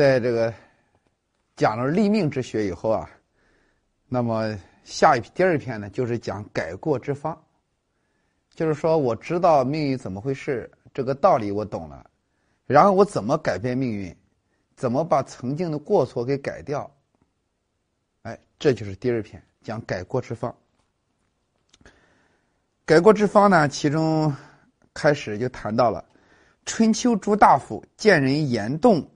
在这个讲了立命之学以后啊，那么下一第二篇呢，就是讲改过之方。就是说，我知道命运怎么回事，这个道理我懂了，然后我怎么改变命运，怎么把曾经的过错给改掉。哎，这就是第二篇讲改过之方。改过之方呢，其中开始就谈到了春秋诸大夫见人言动，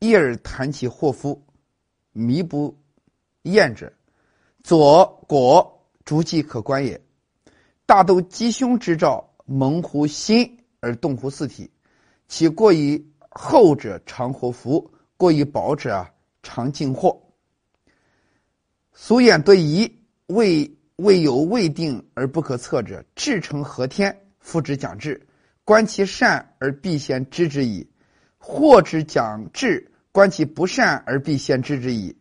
一而谈其祸夫，迷不厌者，左果逐迹可观也。大都吉凶之兆，蒙乎心而动乎四体，其过于厚者常祸福，过于薄者啊常尽祸。俗言得疑，未未有未定而不可测者，至诚合天，夫之讲志，观其善而必先知之矣；祸之讲志，观其不善而必先知之矣。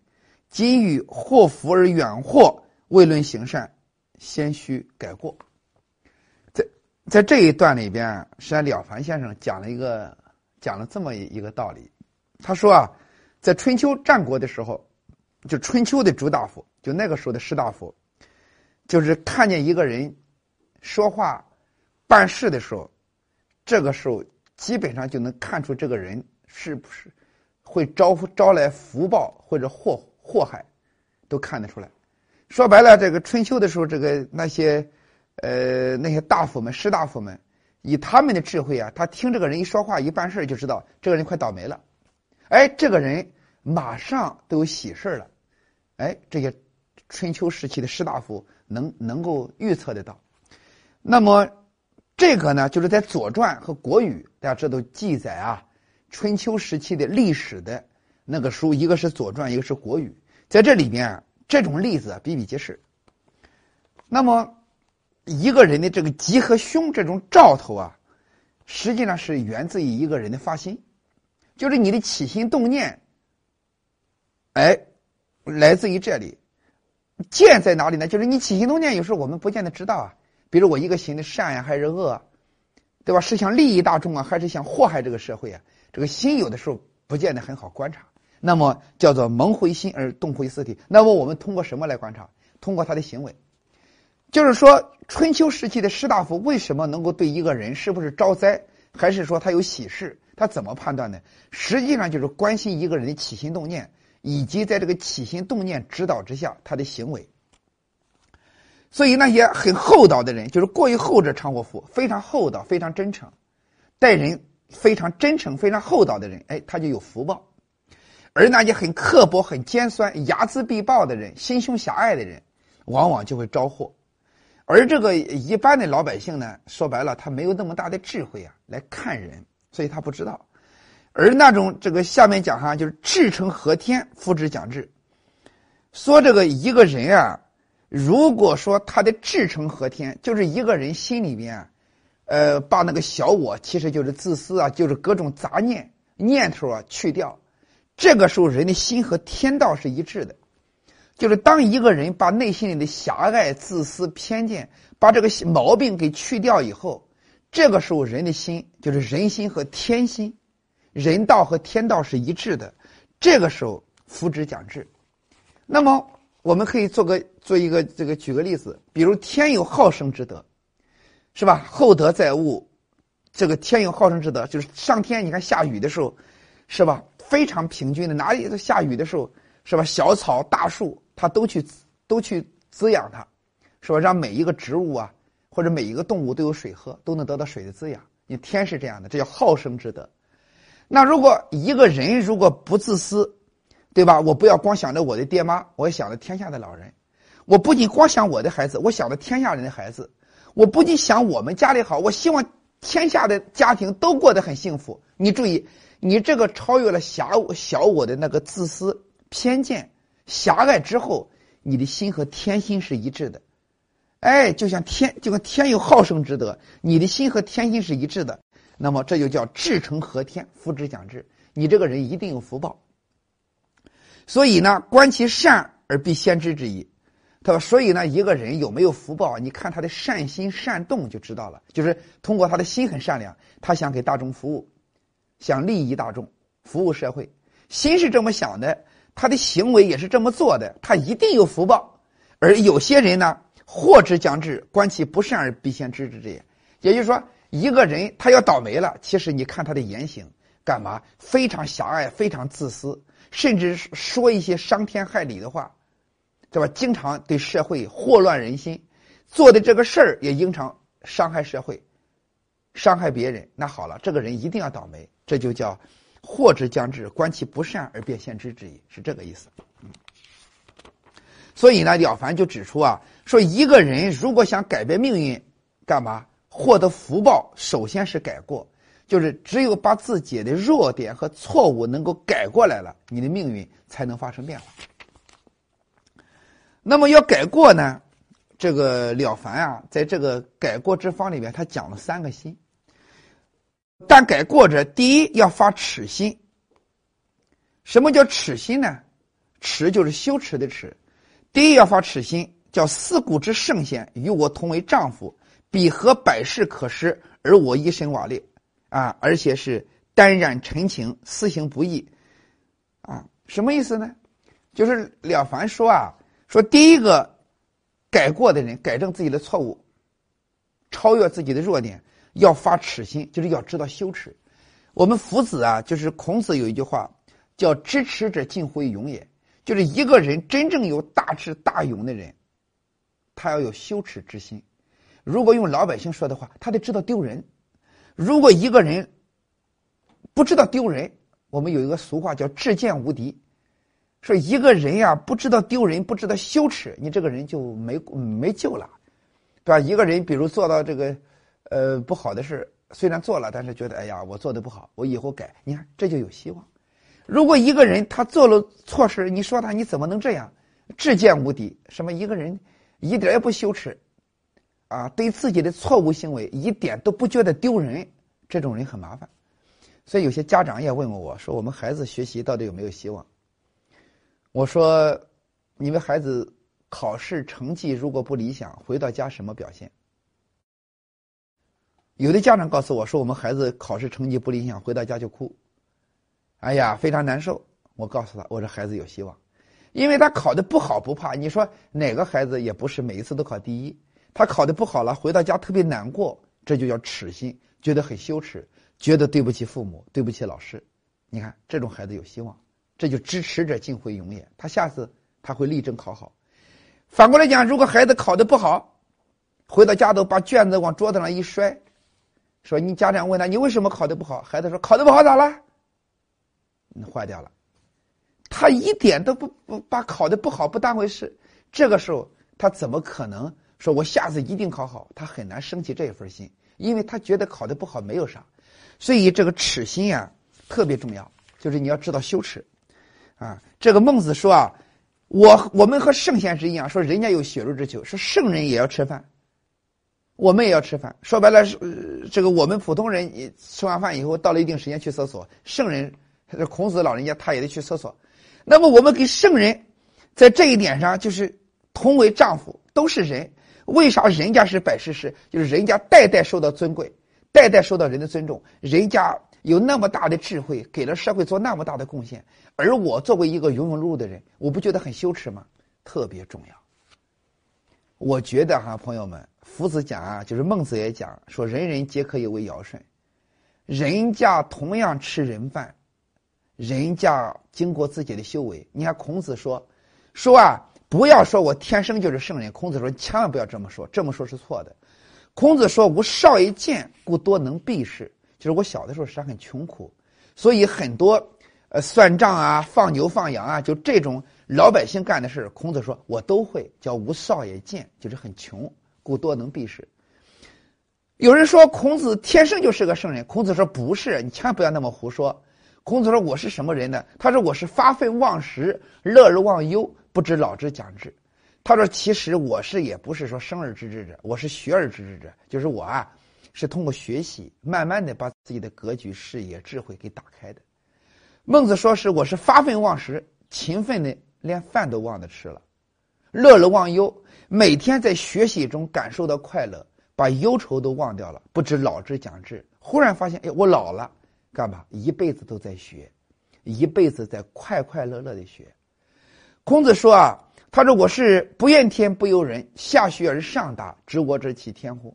今欲祸福而远祸，未论行善，先须改过。在在这一段里边，实际上了凡先生讲了一个讲了这么一个道理。他说啊，在春秋战国的时候，就春秋的诸大夫，就那个时候的士大夫，就是看见一个人说话、办事的时候，这个时候基本上就能看出这个人是不是会招招来福报或者祸祸害，都看得出来。说白了，这个春秋的时候，这个那些。呃，那些大夫们、士大夫们，以他们的智慧啊，他听这个人一说话、一办事就知道这个人快倒霉了。哎，这个人马上都有喜事了。哎，这些春秋时期的士大夫能能够预测得到。那么这个呢，就是在《左传》和《国语》，大家这都记载啊，春秋时期的历史的那个书，一个是《左传》，一个是《国语》，在这里边这种例子比比皆是。那么。一个人的这个吉和凶这种兆头啊，实际上是源自于一个人的发心，就是你的起心动念，哎，来自于这里。见在哪里呢？就是你起心动念，有时候我们不见得知道啊。比如我一个心的善呀，还是恶，啊对吧？是想利益大众啊，还是想祸害这个社会啊？这个心有的时候不见得很好观察。那么叫做蒙回心而动回四体。那么我们通过什么来观察？通过他的行为。就是说，春秋时期的士大夫为什么能够对一个人是不是招灾，还是说他有喜事，他怎么判断呢？实际上就是关心一个人的起心动念，以及在这个起心动念指导之下他的行为。所以那些很厚道的人，就是过于厚者常祸福，非常厚道、非常真诚，待人非常真诚、非常厚道的人，哎，他就有福报；而那些很刻薄、很尖酸、睚眦必报的人，心胸狭隘的人，往往就会招祸。而这个一般的老百姓呢，说白了，他没有那么大的智慧啊，来看人，所以他不知道。而那种这个下面讲哈，就是至诚合天，夫之讲志，说这个一个人啊，如果说他的至诚合天，就是一个人心里边，呃，把那个小我，其实就是自私啊，就是各种杂念念头啊去掉，这个时候人的心和天道是一致的。就是当一个人把内心里的狭隘、自私、偏见，把这个毛病给去掉以后，这个时候人的心就是人心和天心，人道和天道是一致的。这个时候，夫之讲治。那么，我们可以做个做一个这个举个例子，比如天有好生之德，是吧？厚德载物，这个天有好生之德，就是上天你看下雨的时候，是吧？非常平均的，哪里下雨的时候，是吧？小草、大树。它都去都去滋养它，是吧？让每一个植物啊，或者每一个动物都有水喝，都能得到水的滋养。你天是这样的，这叫好生之德。那如果一个人如果不自私，对吧？我不要光想着我的爹妈，我想着天下的老人。我不仅光想我的孩子，我想着天下人的孩子。我不仅想我们家里好，我希望天下的家庭都过得很幸福。你注意，你这个超越了狭小我的那个自私偏见。狭隘之后，你的心和天心是一致的，哎，就像天，就跟天有好生之德，你的心和天心是一致的，那么这就叫至诚合天，福之讲志，你这个人一定有福报。所以呢，观其善而必先知之矣。他说，所以呢，一个人有没有福报，你看他的善心善动就知道了。就是通过他的心很善良，他想给大众服务，想利益大众，服务社会。心是这么想的，他的行为也是这么做的，他一定有福报。而有些人呢，祸之将至，观其不善而必先知之也。也就是说，一个人他要倒霉了，其实你看他的言行，干嘛非常狭隘，非常自私，甚至说一些伤天害理的话，对吧？经常对社会祸乱人心，做的这个事儿也经常伤害社会，伤害别人。那好了，这个人一定要倒霉，这就叫祸之将至，观其不善而便先知之意，是这个意思。所以呢，了凡就指出啊，说一个人如果想改变命运，干嘛获得福报？首先是改过，就是只有把自己的弱点和错误能够改过来了，你的命运才能发生变化。那么要改过呢，这个了凡啊，在这个改过之方里面，他讲了三个心。但改过者，第一要发耻心。什么叫耻心呢？耻就是羞耻的耻。第一要发耻心，叫四古之圣贤与我同为丈夫，彼何百事可施，而我一身瓦裂啊！而且是单然陈情，私行不义啊！什么意思呢？就是了凡说啊，说第一个改过的人，改正自己的错误，超越自己的弱点，要发耻心，就是要知道羞耻。我们夫子啊，就是孔子有一句话叫“知耻者近乎勇也”。就是一个人真正有大智大勇的人，他要有羞耻之心。如果用老百姓说的话，他得知道丢人。如果一个人不知道丢人，我们有一个俗话叫“智见无敌”，说一个人呀不知道丢人，不知道羞耻，你这个人就没没救了，对吧？一个人比如做到这个呃不好的事，虽然做了，但是觉得哎呀我做的不好，我以后改，你看这就有希望。如果一个人他做了错事，你说他你怎么能这样？至见无敌，什么一个人一点也不羞耻，啊，对自己的错误行为一点都不觉得丢人，这种人很麻烦。所以有些家长也问过我说，我们孩子学习到底有没有希望？我说，你们孩子考试成绩如果不理想，回到家什么表现？有的家长告诉我说，我们孩子考试成绩不理想，回到家就哭。哎呀，非常难受。我告诉他，我说孩子有希望，因为他考的不好不怕。你说哪个孩子也不是每一次都考第一，他考的不好了，回到家特别难过，这就叫耻心，觉得很羞耻，觉得对不起父母，对不起老师。你看这种孩子有希望，这就支持者进会永也。他下次他会力争考好。反过来讲，如果孩子考的不好，回到家都把卷子往桌子上一摔，说你家长问他你为什么考的不好，孩子说考的不好咋了？坏掉了，他一点都不不把考的不好不当回事。这个时候，他怎么可能说我下次一定考好？他很难升起这一份心，因为他觉得考的不好没有啥。所以这个耻心呀特别重要，就是你要知道羞耻啊。这个孟子说啊，我我们和圣贤是一样，说人家有血肉之躯，说圣人也要吃饭，我们也要吃饭。说白了是这个我们普通人吃完饭以后到了一定时间去厕所，圣人。孔子老人家他也得去厕所，那么我们跟圣人在这一点上就是同为丈夫，都是人。为啥人家是百世士？就是人家代代受到尊贵，代代受到人的尊重，人家有那么大的智慧，给了社会做那么大的贡献。而我作为一个庸庸碌碌的人，我不觉得很羞耻吗？特别重要。我觉得哈，朋友们，夫子讲啊，就是孟子也讲说，人人皆可以为尧舜，人家同样吃人饭。人家经过自己的修为，你看孔子说，说啊，不要说我天生就是圣人。孔子说，千万不要这么说，这么说是错的。孔子说，吾少也贱，故多能避事。就是我小的时候实际上很穷苦，所以很多呃算账啊、放牛放羊啊，就这种老百姓干的事孔子说我都会。叫吾少也贱，就是很穷，故多能避事。有人说孔子天生就是个圣人，孔子说不是，你千万不要那么胡说。孔子说：“我是什么人呢？”他说：“我是发愤忘食，乐而忘忧，不知老之讲之。”他说：“其实我是也不是说生而知之者，我是学而知之者。就是我啊，是通过学习，慢慢的把自己的格局、视野、智慧给打开的。”孟子说：“是我是发愤忘食，勤奋的连饭都忘得吃了，乐而忘忧，每天在学习中感受到快乐，把忧愁都忘掉了，不知老之讲之。忽然发现，哎，我老了。”干嘛？一辈子都在学，一辈子在快快乐乐的学。孔子说啊，他说我是不怨天不尤人，下学而上达，知我者其天乎？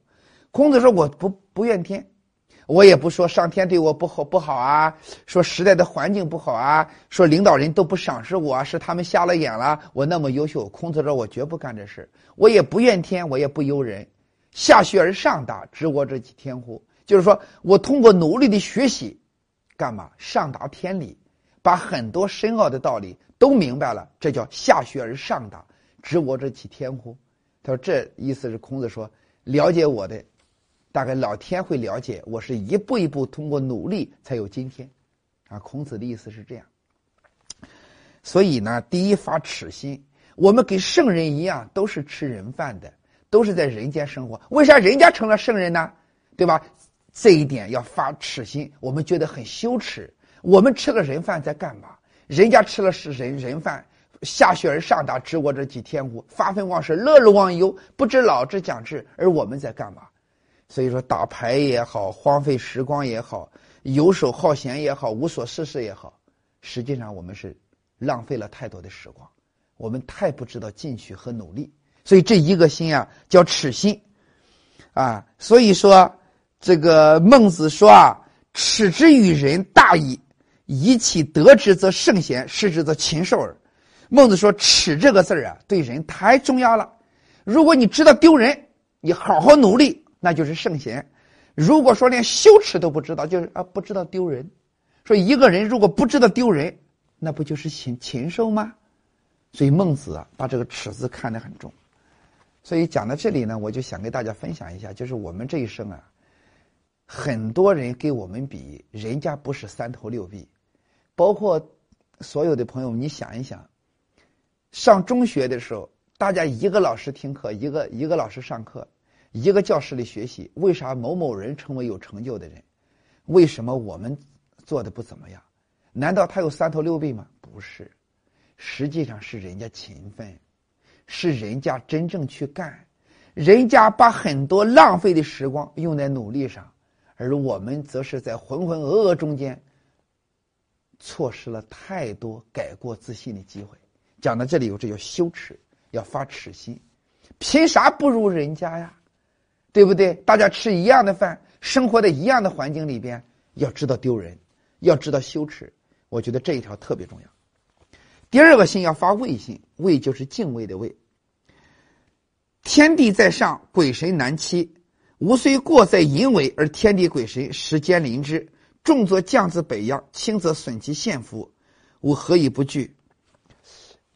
孔子说我不不怨天，我也不说上天对我不好不好啊，说时代的环境不好啊，说领导人都不赏识我，是他们瞎了眼了，我那么优秀。孔子说我绝不干这事，我也不怨天，我也不尤人。下学而上达，知我者其天乎？就是说我通过努力的学习，干嘛上达天理，把很多深奥的道理都明白了，这叫下学而上达，知我者其天乎？他说这意思是孔子说了解我的，大概老天会了解我是一步一步通过努力才有今天，啊，孔子的意思是这样。所以呢，第一发耻心，我们跟圣人一样，都是吃人饭的。都是在人间生活，为啥人家成了圣人呢？对吧？这一点要发耻心，我们觉得很羞耻。我们吃了人饭在干嘛？人家吃了是人人饭，下学而上达，知我者几天乎？发愤忘食，乐而忘忧，不知老之将至。而我们在干嘛？所以说，打牌也好，荒废时光也好，游手好闲也好，无所事事也好，实际上我们是浪费了太多的时光，我们太不知道进取和努力。所以这一个心啊，叫耻心，啊，所以说这个孟子说啊，耻之于人大矣，以其得之则圣贤，失之则禽兽耳。孟子说，耻这个字儿啊，对人太重要了。如果你知道丢人，你好好努力，那就是圣贤；如果说连羞耻都不知道，就是啊，不知道丢人。说一个人如果不知道丢人，那不就是禽禽兽吗？所以孟子啊，把这个耻字看得很重。所以讲到这里呢，我就想跟大家分享一下，就是我们这一生啊，很多人跟我们比，人家不是三头六臂，包括所有的朋友，你想一想，上中学的时候，大家一个老师听课，一个一个老师上课，一个教室里学习，为啥某某人成为有成就的人？为什么我们做的不怎么样？难道他有三头六臂吗？不是，实际上是人家勤奋。是人家真正去干，人家把很多浪费的时光用在努力上，而我们则是在浑浑噩噩中间，错失了太多改过自新的机会。讲到这里，有这叫羞耻，要发耻心，凭啥不如人家呀？对不对？大家吃一样的饭，生活在一样的环境里边，要知道丢人，要知道羞耻。我觉得这一条特别重要。第二个心要发畏心，畏就是敬畏的畏。天地在上，鬼神难欺。吾虽过在淫为，而天地鬼神时兼临之。重则降自北阳，轻则损其献俘。吾何以不惧？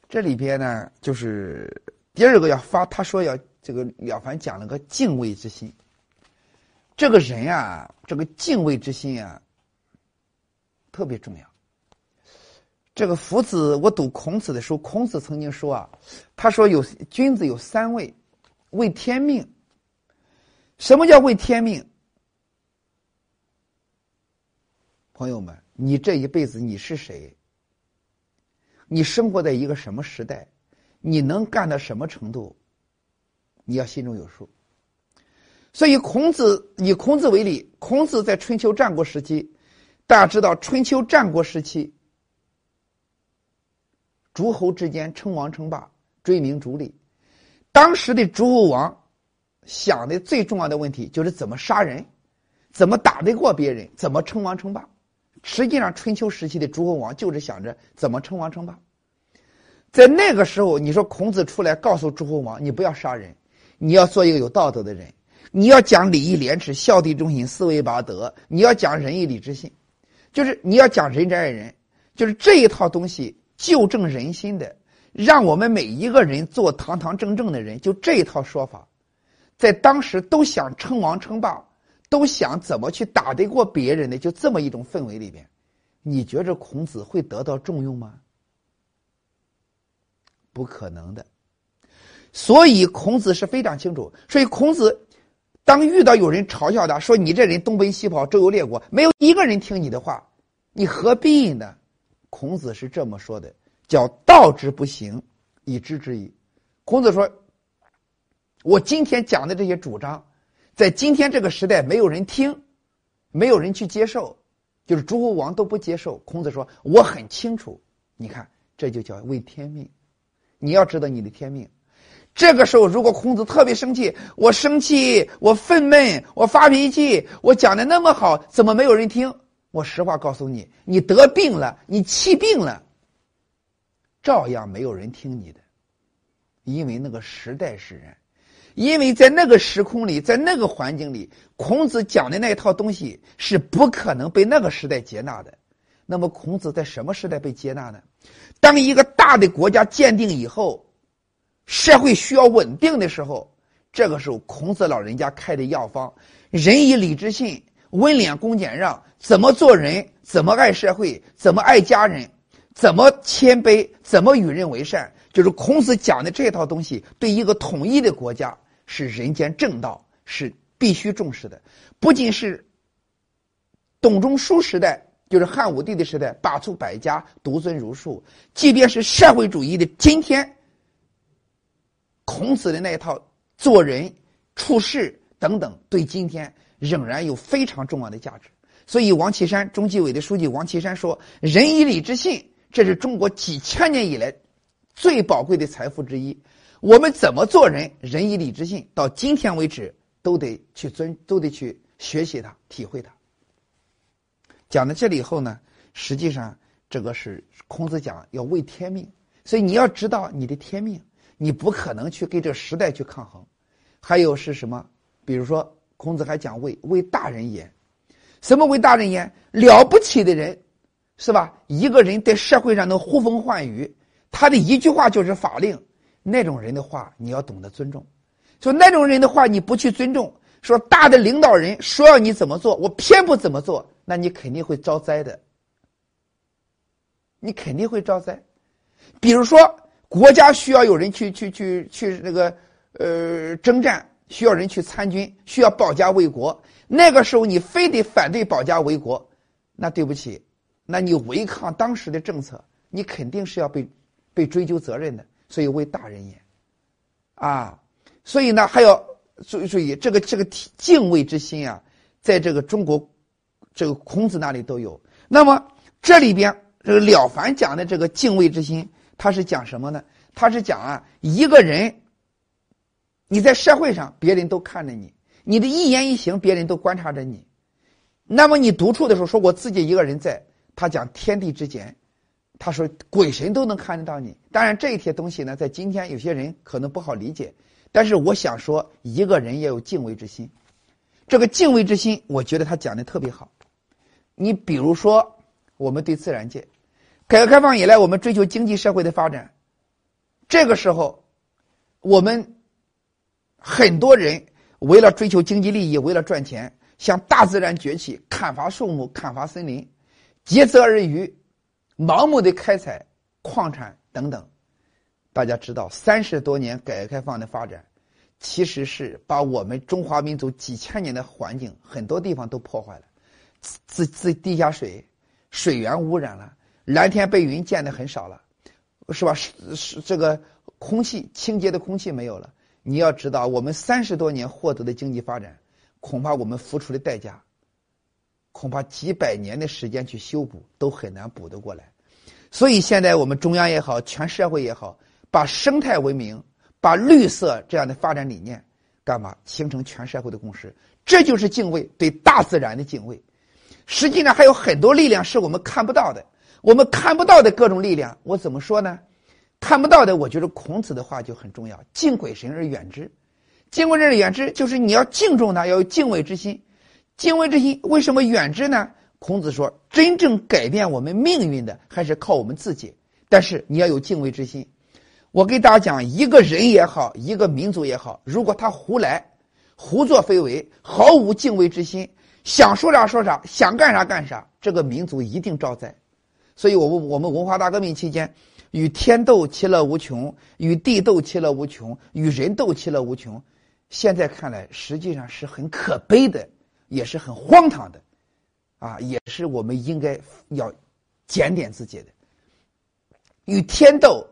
这里边呢，就是第二个要发。他说要这个了凡讲了个敬畏之心。这个人啊，这个敬畏之心啊，特别重要。这个夫子，我读孔子的时候，孔子曾经说啊，他说有君子有三位。畏天命，什么叫畏天命？朋友们，你这一辈子你是谁？你生活在一个什么时代？你能干到什么程度？你要心中有数。所以，孔子以孔子为例，孔子在春秋战国时期，大家知道，春秋战国时期，诸侯之间称王称霸，追名逐利。当时的诸侯王想的最重要的问题就是怎么杀人，怎么打得过别人，怎么称王称霸。实际上，春秋时期的诸侯王就是想着怎么称王称霸。在那个时候，你说孔子出来告诉诸侯王：“你不要杀人，你要做一个有道德的人，你要讲礼义廉耻、孝悌忠信、四维八德，你要讲仁义礼智信，就是你要讲仁者爱人，就是这一套东西纠正人心的。”让我们每一个人做堂堂正正的人，就这一套说法，在当时都想称王称霸，都想怎么去打得过别人的，就这么一种氛围里边，你觉着孔子会得到重用吗？不可能的。所以孔子是非常清楚，所以孔子当遇到有人嘲笑他说：“你这人东奔西跑，周游列国，没有一个人听你的话，你何必呢？”孔子是这么说的。叫道之不行，以知之矣。孔子说：“我今天讲的这些主张，在今天这个时代没有人听，没有人去接受，就是诸侯王都不接受。孔子说：“我很清楚，你看，这就叫为天命。你要知道你的天命。这个时候，如果孔子特别生气，我生气，我愤懑，我发脾气，我讲的那么好，怎么没有人听？我实话告诉你，你得病了，你气病了，照样没有人听你的，因为那个时代使然。”因为在那个时空里，在那个环境里，孔子讲的那一套东西是不可能被那个时代接纳的。那么，孔子在什么时代被接纳呢？当一个大的国家建定以后，社会需要稳定的时候，这个时候，孔子老人家开的药方：仁以礼智信，温良恭俭让，怎么做人，怎么爱社会，怎么爱家人，怎么谦卑，怎么与人为善，就是孔子讲的这套东西，对一个统一的国家。是人间正道，是必须重视的。不仅是董仲舒时代，就是汉武帝的时代，罢黜百家，独尊儒术；即便是社会主义的今天，孔子的那一套做人、处事等等，对今天仍然有非常重要的价值。所以，王岐山中纪委的书记王岐山说：“仁义礼智信，这是中国几千年以来最宝贵的财富之一。”我们怎么做人？仁义礼智信，到今天为止都得去尊，都得去学习它，体会它。讲到这里以后呢，实际上这个是孔子讲要为天命，所以你要知道你的天命，你不可能去跟这个时代去抗衡。还有是什么？比如说孔子还讲为为大人言，什么为大人言？了不起的人，是吧？一个人在社会上能呼风唤雨，他的一句话就是法令。那种人的话，你要懂得尊重。说那种人的话，你不去尊重，说大的领导人说要你怎么做，我偏不怎么做，那你肯定会招灾的。你肯定会招灾。比如说，国家需要有人去去去去那个呃征战，需要人去参军，需要保家卫国。那个时候，你非得反对保家卫国，那对不起，那你违抗当时的政策，你肯定是要被被追究责任的。所以为大人也，啊，所以呢还要注注意这个这个敬畏之心啊，在这个中国这个孔子那里都有。那么这里边这个了凡讲的这个敬畏之心，他是讲什么呢？他是讲啊，一个人你在社会上，别人都看着你，你的一言一行，别人都观察着你。那么你独处的时候，说我自己一个人在，他讲天地之间。他说：“鬼神都能看得到你。”当然，这一些东西呢，在今天有些人可能不好理解。但是，我想说，一个人要有敬畏之心。这个敬畏之心，我觉得他讲的特别好。你比如说，我们对自然界，改革开放以来，我们追求经济社会的发展。这个时候，我们很多人为了追求经济利益，为了赚钱，向大自然崛起，砍伐树木，砍伐森林，竭泽而渔。盲目的开采矿产等等，大家知道，三十多年改革开放的发展，其实是把我们中华民族几千年的环境很多地方都破坏了，自自地下水水源污染了，蓝天白云见的很少了，是吧？是是这个空气清洁的空气没有了。你要知道，我们三十多年获得的经济发展，恐怕我们付出的代价。恐怕几百年的时间去修补都很难补得过来，所以现在我们中央也好，全社会也好，把生态文明、把绿色这样的发展理念，干嘛形成全社会的共识？这就是敬畏对大自然的敬畏。实际上还有很多力量是我们看不到的，我们看不到的各种力量，我怎么说呢？看不到的，我觉得孔子的话就很重要：敬鬼神而远之。敬鬼神而远之，就是你要敬重他，要有敬畏之心。敬畏之心为什么远之呢？孔子说，真正改变我们命运的还是靠我们自己。但是你要有敬畏之心。我给大家讲，一个人也好，一个民族也好，如果他胡来、胡作非为，毫无敬畏之心，想说啥说啥，想干啥干啥，这个民族一定招灾。所以，我们我们文化大革命期间，与天斗其乐无穷，与地斗其乐无穷，与人斗其乐无穷。现在看来，实际上是很可悲的。也是很荒唐的，啊，也是我们应该要检点自己的。与天斗，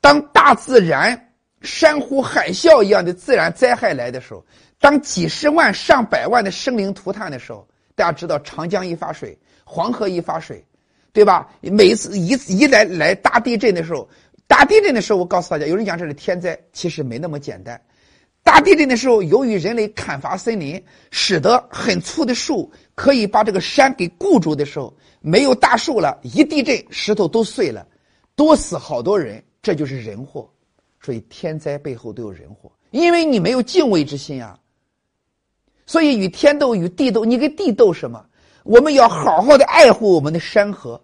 当大自然山呼海啸一样的自然灾害来的时候，当几十万上百万的生灵涂炭的时候，大家知道长江一发水，黄河一发水，对吧？每次一一来来大地震的时候，大地震的时候，我告诉大家，有人讲这是天灾，其实没那么简单。大地震的时候，由于人类砍伐森林，使得很粗的树可以把这个山给固住的时候，没有大树了，一地震石头都碎了，多死好多人，这就是人祸。所以天灾背后都有人祸，因为你没有敬畏之心啊。所以与天斗，与地斗，你跟地斗什么？我们要好好的爱护我们的山河，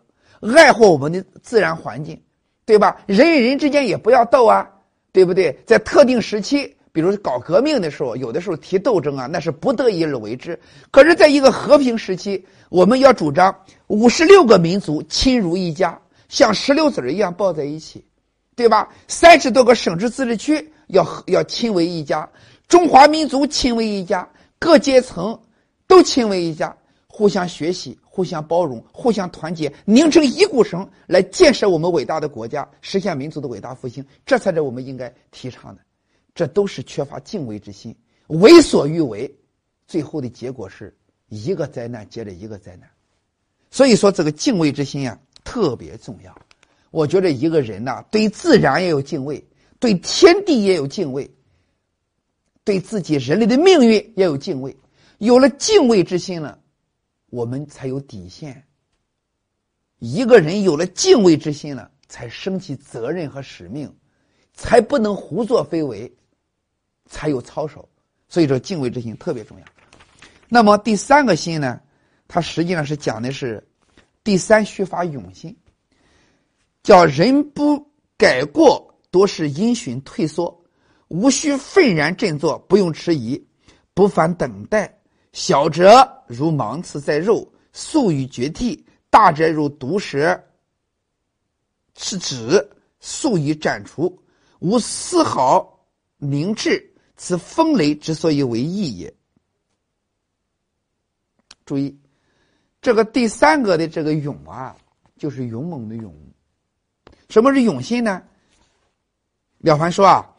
爱护我们的自然环境，对吧？人与人之间也不要斗啊，对不对？在特定时期，比如搞革命的时候，有的时候提斗争啊，那是不得已而为之。可是，在一个和平时期，我们要主张五十六个民族亲如一家，像石榴籽一样抱在一起，对吧？三十多个省直自治区要要亲为一家，中华民族亲为一家。各阶层都亲为一家，互相学习，互相包容，互相团结，拧成一股绳来建设我们伟大的国家，实现民族的伟大复兴，这才是我们应该提倡的。这都是缺乏敬畏之心，为所欲为，最后的结果是一个灾难接着一个灾难。所以说，这个敬畏之心呀特别重要。我觉得一个人呐，对自然也有敬畏，对天地也有敬畏。对自己人类的命运也有敬畏，有了敬畏之心了，我们才有底线。一个人有了敬畏之心了，才升起责任和使命，才不能胡作非为，才有操守。所以说，敬畏之心特别重要。那么第三个心呢，它实际上是讲的是第三须发勇心，叫人不改过，多是因循退缩。无需愤然振作，不用迟疑，不烦等待。小者如芒刺在肉，速于绝涕；大者如毒蛇刺指，速于斩除。无丝毫明智，此风雷之所以为义也。注意，这个第三个的这个勇啊，就是勇猛的勇。什么是勇心呢？了凡说啊。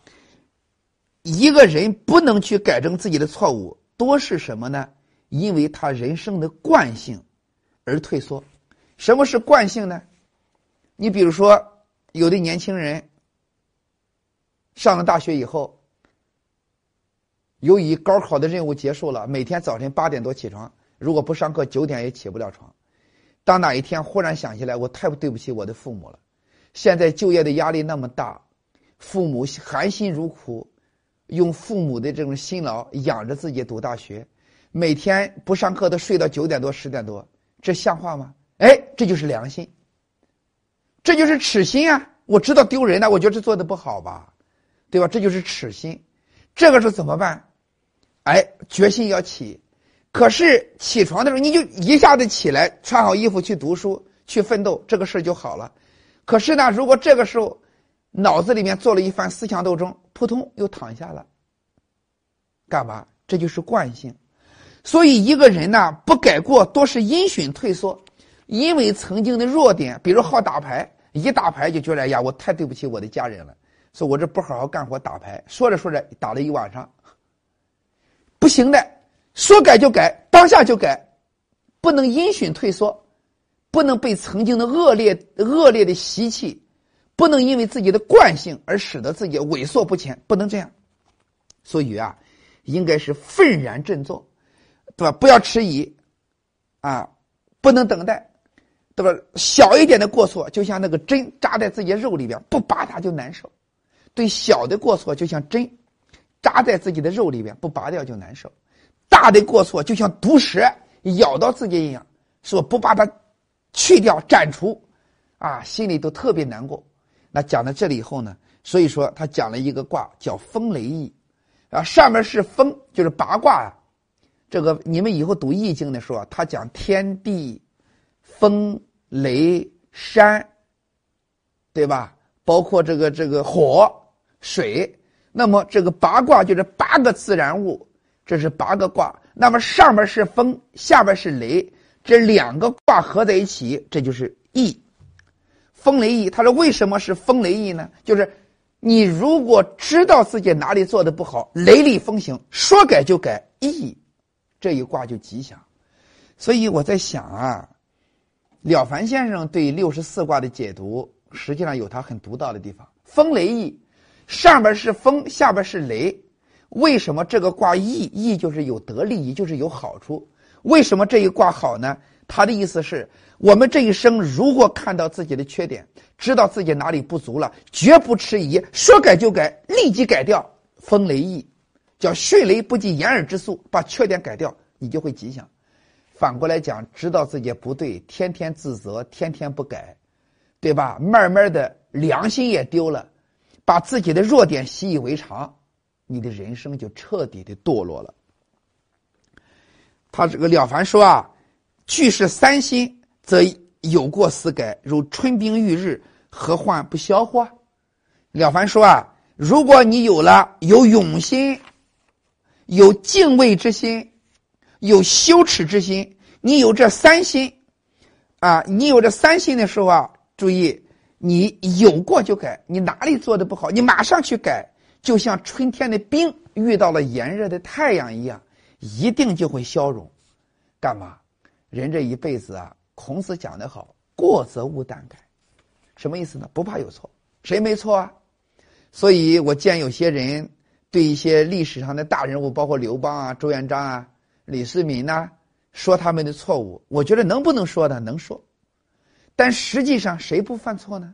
一个人不能去改正自己的错误，多是什么呢？因为他人生的惯性而退缩。什么是惯性呢？你比如说，有的年轻人上了大学以后，由于高考的任务结束了，每天早晨八点多起床，如果不上课，九点也起不了床。当哪一天忽然想起来，我太对不起我的父母了。现在就业的压力那么大，父母含辛茹苦。用父母的这种辛劳养着自己读大学，每天不上课都睡到九点多十点多，这像话吗？哎，这就是良心，这就是耻心啊！我知道丢人的，我觉得这做的不好吧，对吧？这就是耻心，这个时候怎么办？哎，决心要起，可是起床的时候你就一下子起来，穿好衣服去读书去奋斗，这个事就好了。可是呢，如果这个时候脑子里面做了一番思想斗争。扑通又躺下了，干嘛？这就是惯性。所以一个人呢，不改过，多是因循退缩。因为曾经的弱点，比如好打牌，一打牌就觉得呀，我太对不起我的家人了，所以我这不好好干活打牌。说着说着，打了一晚上，不行的，说改就改，当下就改，不能因循退缩，不能被曾经的恶劣恶劣的习气。不能因为自己的惯性而使得自己萎缩不前，不能这样。所以啊，应该是愤然振作，对吧？不要迟疑，啊，不能等待，对吧？小一点的过错，就像那个针扎在自己肉里边，不拔它就难受。对小的过错，就像针扎在自己的肉里边，不拔掉就难受。大的过错就像毒蛇咬到自己一样，说不把它去掉斩除，啊，心里都特别难过。那讲到这里以后呢，所以说他讲了一个卦叫风雷易，啊，上面是风，就是八卦啊。这个你们以后读易经的时候，他讲天地、风、雷、山，对吧？包括这个这个火、水。那么这个八卦就是八个自然物，这是八个卦。那么上面是风，下边是雷，这两个卦合在一起，这就是易。风雷易，他说：“为什么是风雷易呢？就是你如果知道自己哪里做的不好，雷厉风行，说改就改，易这一卦就吉祥。所以我在想啊，了凡先生对六十四卦的解读，实际上有他很独到的地方。风雷易，上边是风，下边是雷。为什么这个卦翼翼就是有得利益，就是有好处？为什么这一卦好呢？他的意思是我们这一生如果看到自己的缺点，知道自己哪里不足了，绝不迟疑，说改就改，立即改掉。风雷翼，叫迅雷不及掩耳之速，把缺点改掉，你就会吉祥。反过来讲，知道自己不对，天天自责，天天不改，对吧？慢慢的良心也丢了，把自己的弱点习以为常，你的人生就彻底的堕落了。他这个了凡说啊，句是三心，则有过思改，如春冰遇日，何患不消乎？了凡说啊，如果你有了有勇心，有敬畏之心，有羞耻之心，你有这三心，啊，你有这三心的时候啊，注意，你有过就改，你哪里做的不好，你马上去改，就像春天的冰遇到了炎热的太阳一样。一定就会消融，干嘛？人这一辈子啊，孔子讲的好，过则勿惮改，什么意思呢？不怕有错，谁没错啊？所以我见有些人对一些历史上的大人物，包括刘邦啊、朱元璋啊、李世民呐，说他们的错误，我觉得能不能说呢？能说，但实际上谁不犯错呢？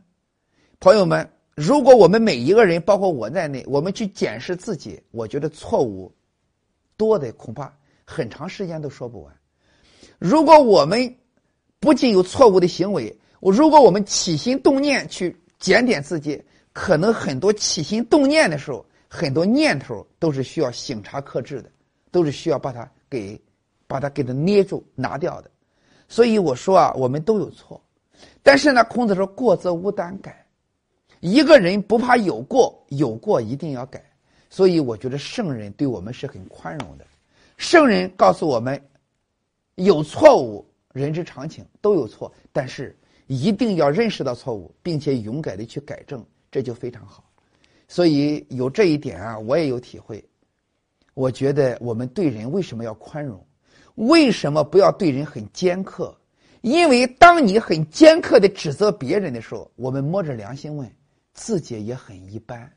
朋友们，如果我们每一个人，包括我在内，我们去检视自己，我觉得错误。多的恐怕很长时间都说不完。如果我们不仅有错误的行为，我如果我们起心动念去检点自己，可能很多起心动念的时候，很多念头都是需要醒察克制的，都是需要把它给把它给它捏住拿掉的。所以我说啊，我们都有错，但是呢，孔子说过则无胆改，一个人不怕有过，有过一定要改。所以我觉得圣人对我们是很宽容的，圣人告诉我们，有错误，人之常情，都有错，但是一定要认识到错误，并且勇敢的去改正，这就非常好。所以有这一点啊，我也有体会。我觉得我们对人为什么要宽容？为什么不要对人很尖刻？因为当你很尖刻的指责别人的时候，我们摸着良心问，自己也很一般。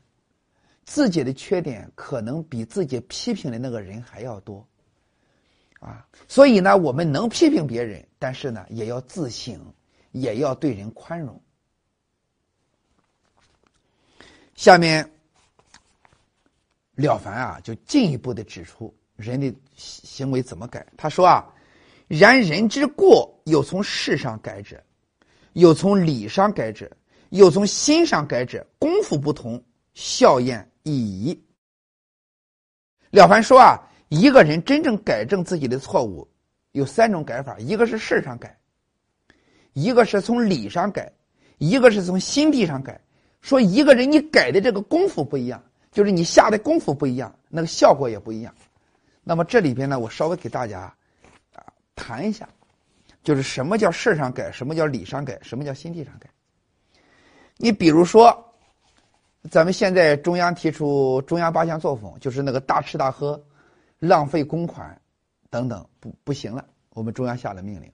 自己的缺点可能比自己批评的那个人还要多，啊，所以呢，我们能批评别人，但是呢，也要自省，也要对人宽容。下面，了凡啊，就进一步的指出人的行为怎么改。他说啊，然人之过，有从事上改者，有从理上改者，有从心上改者，功夫不同，效验。以了凡说啊，一个人真正改正自己的错误，有三种改法：一个是事上改，一个是从理上改，一个是从心地上改。说一个人你改的这个功夫不一样，就是你下的功夫不一样，那个效果也不一样。那么这里边呢，我稍微给大家谈一下，就是什么叫事上改，什么叫理上改，什么叫心地上改。你比如说。咱们现在中央提出中央八项作风，就是那个大吃大喝、浪费公款等等，不不行了。我们中央下了命令，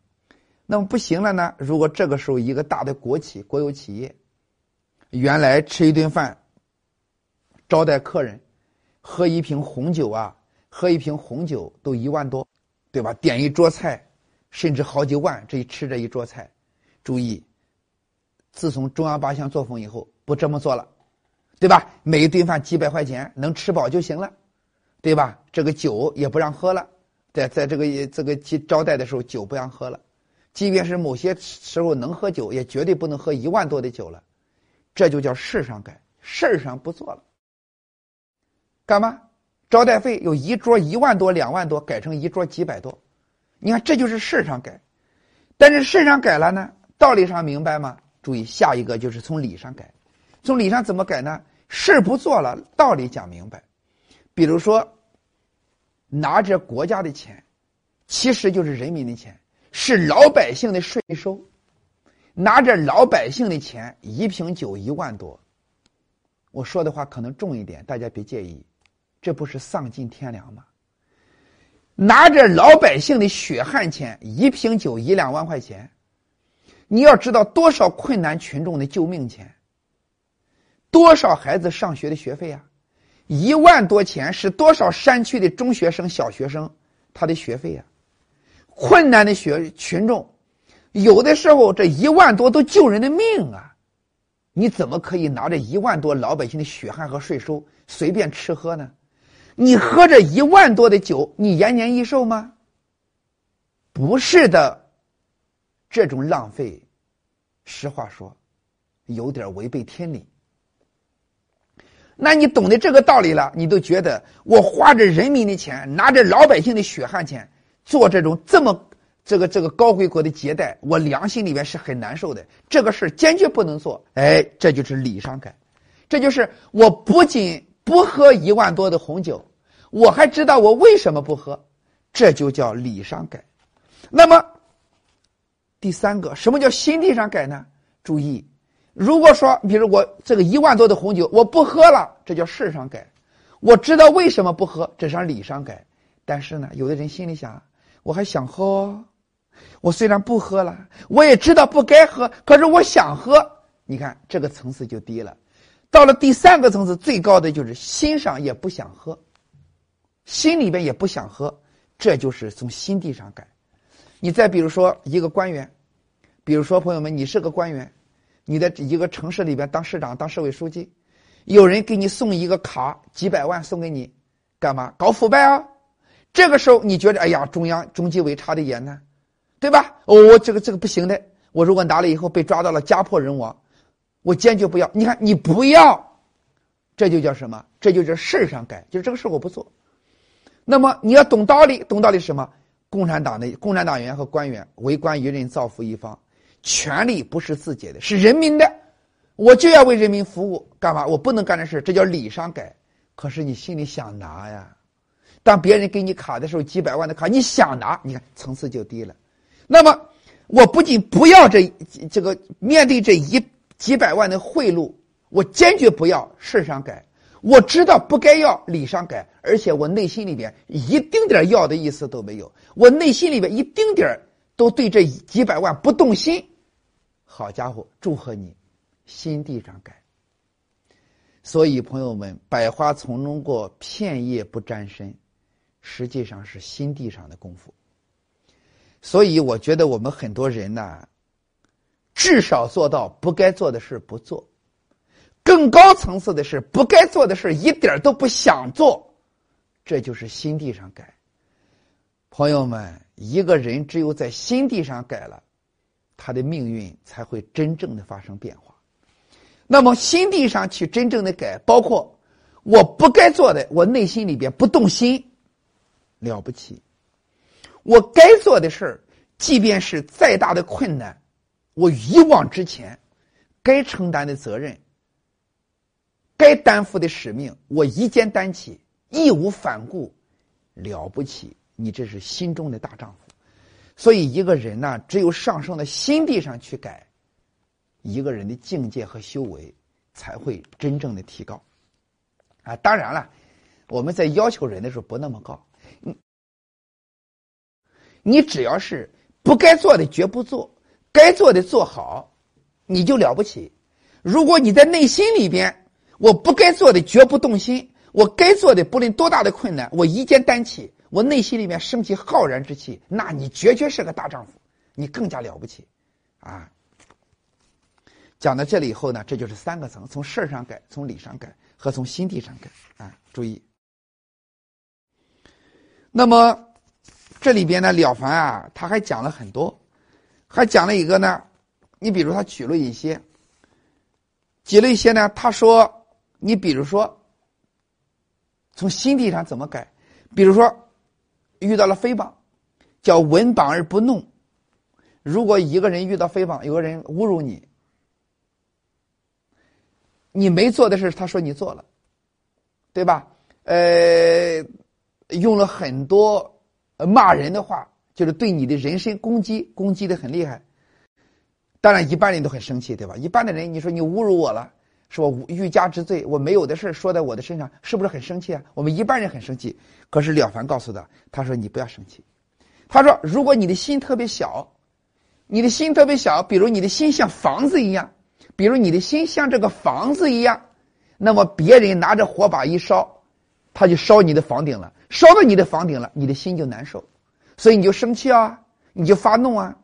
那么不行了呢？如果这个时候一个大的国企、国有企业，原来吃一顿饭、招待客人、喝一瓶红酒啊，喝一瓶红酒都一万多，对吧？点一桌菜，甚至好几万，这一吃这一桌菜。注意，自从中央八项作风以后，不这么做了。对吧？每一顿饭几百块钱，能吃饱就行了，对吧？这个酒也不让喝了，在在这个这个接招待的时候，酒不让喝了。即便是某些时候能喝酒，也绝对不能喝一万多的酒了。这就叫事上改，事儿上不做了。干嘛？招待费有一桌一万多、两万多，改成一桌几百多。你看，这就是事上改。但是事上改了呢，道理上明白吗？注意，下一个就是从理上改。从理上怎么改呢？事不做了，道理讲明白。比如说，拿着国家的钱，其实就是人民的钱，是老百姓的税收。拿着老百姓的钱，一瓶酒一万多。我说的话可能重一点，大家别介意。这不是丧尽天良吗？拿着老百姓的血汗钱，一瓶酒一两万块钱。你要知道多少困难群众的救命钱，多少孩子上学的学费啊？一万多钱是多少山区的中学生、小学生他的学费啊？困难的学群众，有的时候这一万多都救人的命啊！你怎么可以拿着一万多老百姓的血汗和税收随便吃喝呢？你喝着一万多的酒，你延年益寿吗？不是的，这种浪费，实话说，有点违背天理。那你懂得这个道理了，你都觉得我花着人民的钱，拿着老百姓的血汗钱做这种这么这个这个高规格的接待，我良心里面是很难受的。这个事坚决不能做。哎，这就是礼尚改，这就是我不仅不喝一万多的红酒，我还知道我为什么不喝，这就叫礼尚改。那么第三个，什么叫心地上改呢？注意。如果说，比如我这个一万多的红酒我不喝了，这叫事上改。我知道为什么不喝，这是理上改。但是呢，有的人心里想，我还想喝。我虽然不喝了，我也知道不该喝，可是我想喝。你看这个层次就低了。到了第三个层次，最高的就是心上也不想喝，心里边也不想喝，这就是从心地上改。你再比如说一个官员，比如说朋友们，你是个官员。你在一个城市里边当市长、当市委书记，有人给你送一个卡，几百万送给你，干嘛？搞腐败啊！这个时候你觉得，哎呀，中央中纪委查的严呢，对吧？哦，我这个这个不行的，我如果拿了以后被抓到了，家破人亡，我坚决不要。你看，你不要，这就叫什么？这就叫事上改，就是这个事我不做。那么你要懂道理，懂道理什么？共产党的共产党员和官员为官一任，造福一方。权力不是自己的，是人民的，我就要为人民服务，干嘛？我不能干这事，这叫理上改。可是你心里想拿呀，当别人给你卡的时候，几百万的卡，你想拿，你看层次就低了。那么，我不仅不要这这个面对这一几百万的贿赂，我坚决不要事上改。我知道不该要礼上改，而且我内心里边一丁点要的意思都没有，我内心里边一丁点都对这几百万不动心。好家伙，祝贺你，心地上改。所以朋友们，百花丛中过，片叶不沾身，实际上是心地上的功夫。所以我觉得我们很多人呢，至少做到不该做的事不做，更高层次的是不该做的事一点都不想做，这就是心地上改。朋友们，一个人只有在心地上改了。他的命运才会真正的发生变化。那么心地上去真正的改，包括我不该做的，我内心里边不动心，了不起。我该做的事儿，即便是再大的困难，我一往直前，该承担的责任，该担负的使命，我一肩担起，义无反顾，了不起。你这是心中的大丈夫。所以，一个人呢，只有上升到心地上去改，一个人的境界和修为才会真正的提高。啊，当然了，我们在要求人的时候不那么高。你，你只要是不该做的绝不做，该做的做好，你就了不起。如果你在内心里边，我不该做的绝不动心，我该做的不论多大的困难，我一肩担起。我内心里面升起浩然之气，那你绝绝是个大丈夫，你更加了不起，啊！讲到这里以后呢，这就是三个层：从事儿上改，从理上改，和从心地上改。啊，注意。那么这里边呢，了凡啊，他还讲了很多，还讲了一个呢。你比如他举了一些，举了一些呢。他说，你比如说，从心地上怎么改？比如说。遇到了诽谤，叫闻谤而不怒。如果一个人遇到诽谤，有个人侮辱你，你没做的事他说你做了，对吧？呃，用了很多骂人的话，就是对你的人身攻击，攻击的很厉害。当然，一般人都很生气，对吧？一般的人，你说你侮辱我了。是我欲加之罪，我没有的事说在我的身上，是不是很生气啊？我们一般人很生气，可是了凡告诉他，他说你不要生气。他说，如果你的心特别小，你的心特别小，比如你的心像房子一样，比如你的心像这个房子一样，那么别人拿着火把一烧，他就烧你的房顶了，烧到你的房顶了，你的心就难受，所以你就生气啊，你就发怒啊。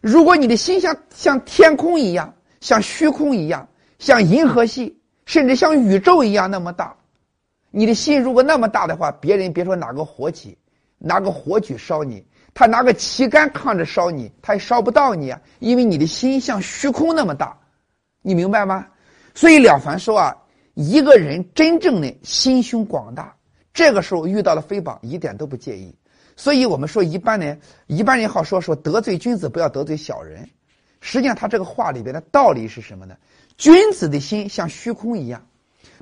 如果你的心像像天空一样，像虚空一样，像银河系，甚至像宇宙一样那么大，你的心如果那么大的话，别人别说拿个火起，拿个火炬烧你。他拿个旗杆抗着烧你，他也烧不到你啊，因为你的心像虚空那么大，你明白吗？所以了凡说啊，一个人真正的心胸广大，这个时候遇到了诽谤一点都不介意。所以我们说一般人，一般人好说说得罪君子不要得罪小人，实际上他这个话里边的道理是什么呢？君子的心像虚空一样，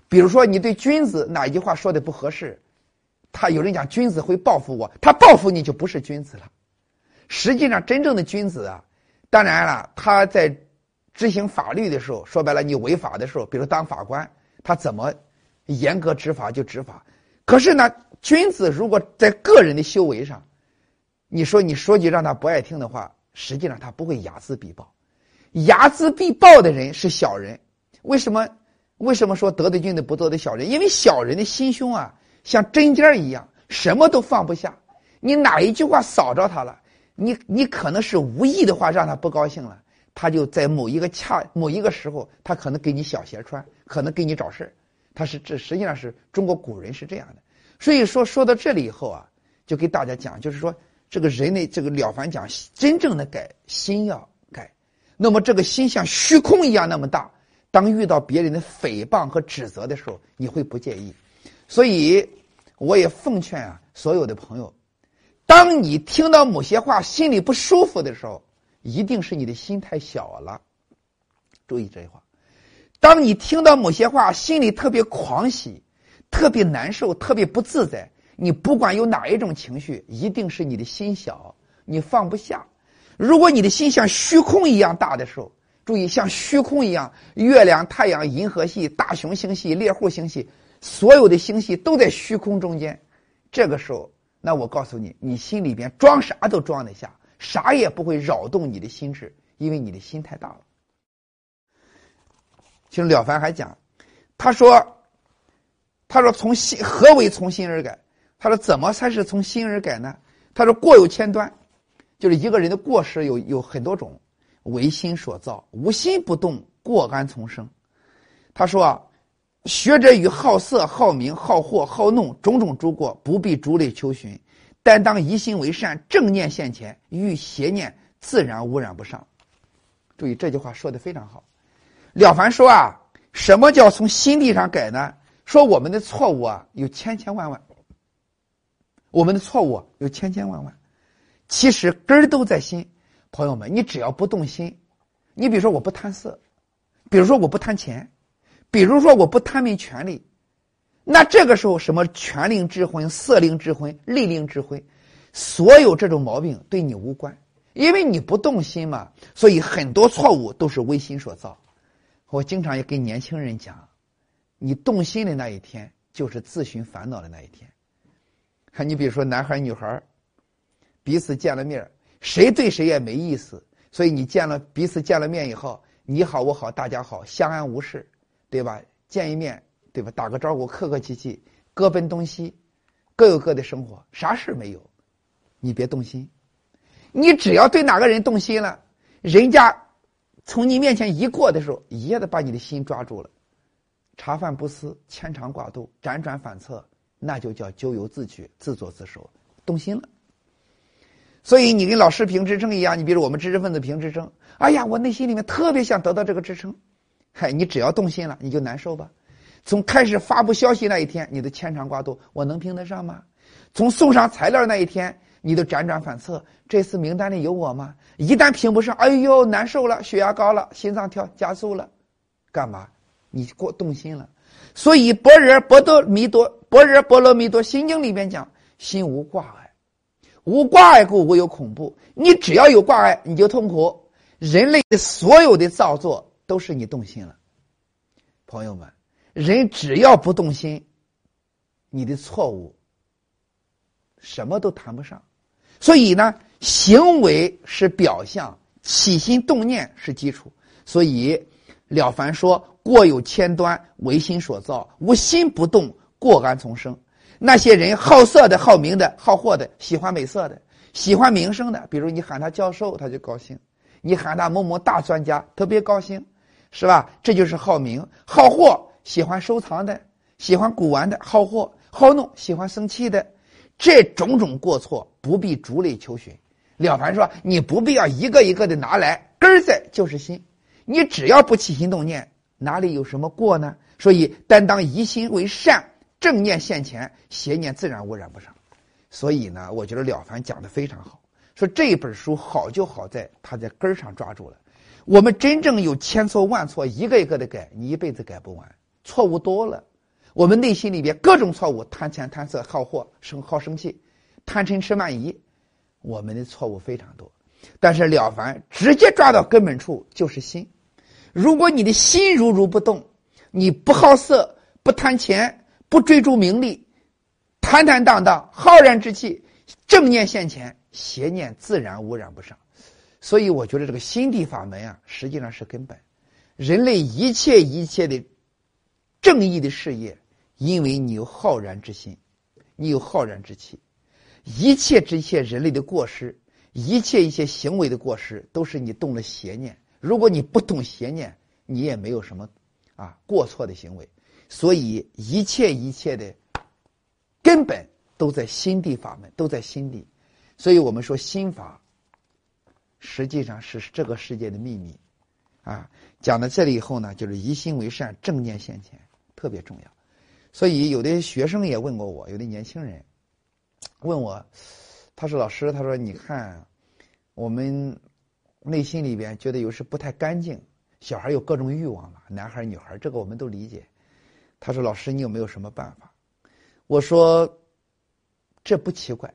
比如说你对君子哪一句话说的不合适。他有人讲君子会报复我，他报复你就不是君子了。实际上，真正的君子啊，当然了，他在执行法律的时候，说白了，你违法的时候，比如当法官，他怎么严格执法就执法。可是呢，君子如果在个人的修为上，你说你说句让他不爱听的话，实际上他不会睚眦必报。睚眦必报的人是小人。为什么？为什么说得罪君子不得的小人？因为小人的心胸啊。像针尖一样，什么都放不下。你哪一句话扫着他了？你你可能是无意的话让他不高兴了，他就在某一个恰某一个时候，他可能给你小鞋穿，可能给你找事他是这实际上是中国古人是这样的。所以说说到这里以后啊，就给大家讲，就是说这个人的这个了凡讲，真正的改心要改。那么这个心像虚空一样那么大，当遇到别人的诽谤和指责的时候，你会不介意。所以，我也奉劝啊，所有的朋友，当你听到某些话心里不舒服的时候，一定是你的心太小了。注意这句话。当你听到某些话心里特别狂喜、特别难受、特别不自在，你不管有哪一种情绪，一定是你的心小，你放不下。如果你的心像虚空一样大的时候，注意像虚空一样，月亮、太阳、银河系、大熊星系、猎户星系。所有的星系都在虚空中间，这个时候，那我告诉你，你心里边装啥都装得下，啥也不会扰动你的心智，因为你的心太大了。其实了凡还讲，他说，他说从心何为从心而改？他说怎么才是从心而改呢？他说过有千端，就是一个人的过失有有很多种，唯心所造，无心不动，过安从生？他说啊。学者与好色、好名、好货、好弄种种诸过，不必逐类求寻，但当一心为善，正念现前，遇邪念自然污染不上。注意这句话说的非常好。了凡说啊，什么叫从心地上改呢？说我们的错误啊有千千万万，我们的错误有千千万万，其实根儿都在心。朋友们，你只要不动心，你比如说我不贪色，比如说我不贪钱。比如说，我不贪昧权利，那这个时候什么权令之婚、色令之婚、利令之婚，所有这种毛病对你无关，因为你不动心嘛，所以很多错误都是为心所造。我经常也跟年轻人讲，你动心的那一天，就是自寻烦恼的那一天。看你比如说男孩女孩，彼此见了面，谁对谁也没意思，所以你见了彼此见了面以后，你好我好大家好，相安无事。对吧？见一面，对吧？打个招呼，客客气气，各奔东西，各有各的生活，啥事没有。你别动心，你只要对哪个人动心了，人家从你面前一过的时候，一下子把你的心抓住了。茶饭不思，牵肠挂肚，辗转反侧，那就叫咎由自取，自作自受，动心了。所以你跟老师评职称一样，你比如我们知识分子评职称，哎呀，我内心里面特别想得到这个职称。嗨，你只要动心了，你就难受吧。从开始发布消息那一天，你的牵肠挂肚，我能评得上吗？从送上材料那一天，你都辗转反侧，这次名单里有我吗？一旦评不上，哎呦，难受了，血压高了，心脏跳加速了，干嘛？你过动心了。所以《般若波罗蜜多般若波罗蜜多心经》里面讲，心无挂碍，无挂碍故无有恐怖。你只要有挂碍，你就痛苦。人类的所有的造作。都是你动心了，朋友们，人只要不动心，你的错误什么都谈不上。所以呢，行为是表象，起心动念是基础。所以《了凡》说：“过有千端，唯心所造，无心不动，过安从生？”那些人好色的、好名的、好货的，喜欢美色的，喜欢名声的，比如你喊他教授，他就高兴；你喊他某某大专家，特别高兴，是吧？这就是好名、好货，喜欢收藏的，喜欢古玩的，好货、好弄，喜欢生气的。这种种过错，不必逐类求寻。了凡说：“你不必要一个一个的拿来，根儿在就是心。你只要不起心动念，哪里有什么过呢？所以，担当一心为善，正念现前，邪念自然污染不上。所以呢，我觉得了凡讲的非常好。说这本书好就好在他在根儿上抓住了。我们真正有千错万错，一个一个的改，你一辈子改不完。错误多了。”我们内心里边各种错误，贪钱贪色好货生好生气，贪嗔痴慢疑，我们的错误非常多。但是了凡直接抓到根本处，就是心。如果你的心如如不动，你不好色，不贪钱，不追逐名利，坦坦荡荡，浩然之气，正念现前，邪念自然污染不上。所以我觉得这个心地法门啊，实际上是根本。人类一切一切的正义的事业。因为你有浩然之心，你有浩然之气，一切这些人类的过失，一切一些行为的过失，都是你动了邪念。如果你不懂邪念，你也没有什么啊过错的行为。所以一切一切的根本都在心地法门，都在心地。所以我们说心法，实际上是这个世界的秘密。啊，讲到这里以后呢，就是一心为善，正念现前，特别重要。所以，有的学生也问过我，有的年轻人问我，他说：“老师，他说你看，我们内心里边觉得有时不太干净，小孩有各种欲望嘛，男孩女孩，这个我们都理解。”他说：“老师，你有没有什么办法？”我说：“这不奇怪，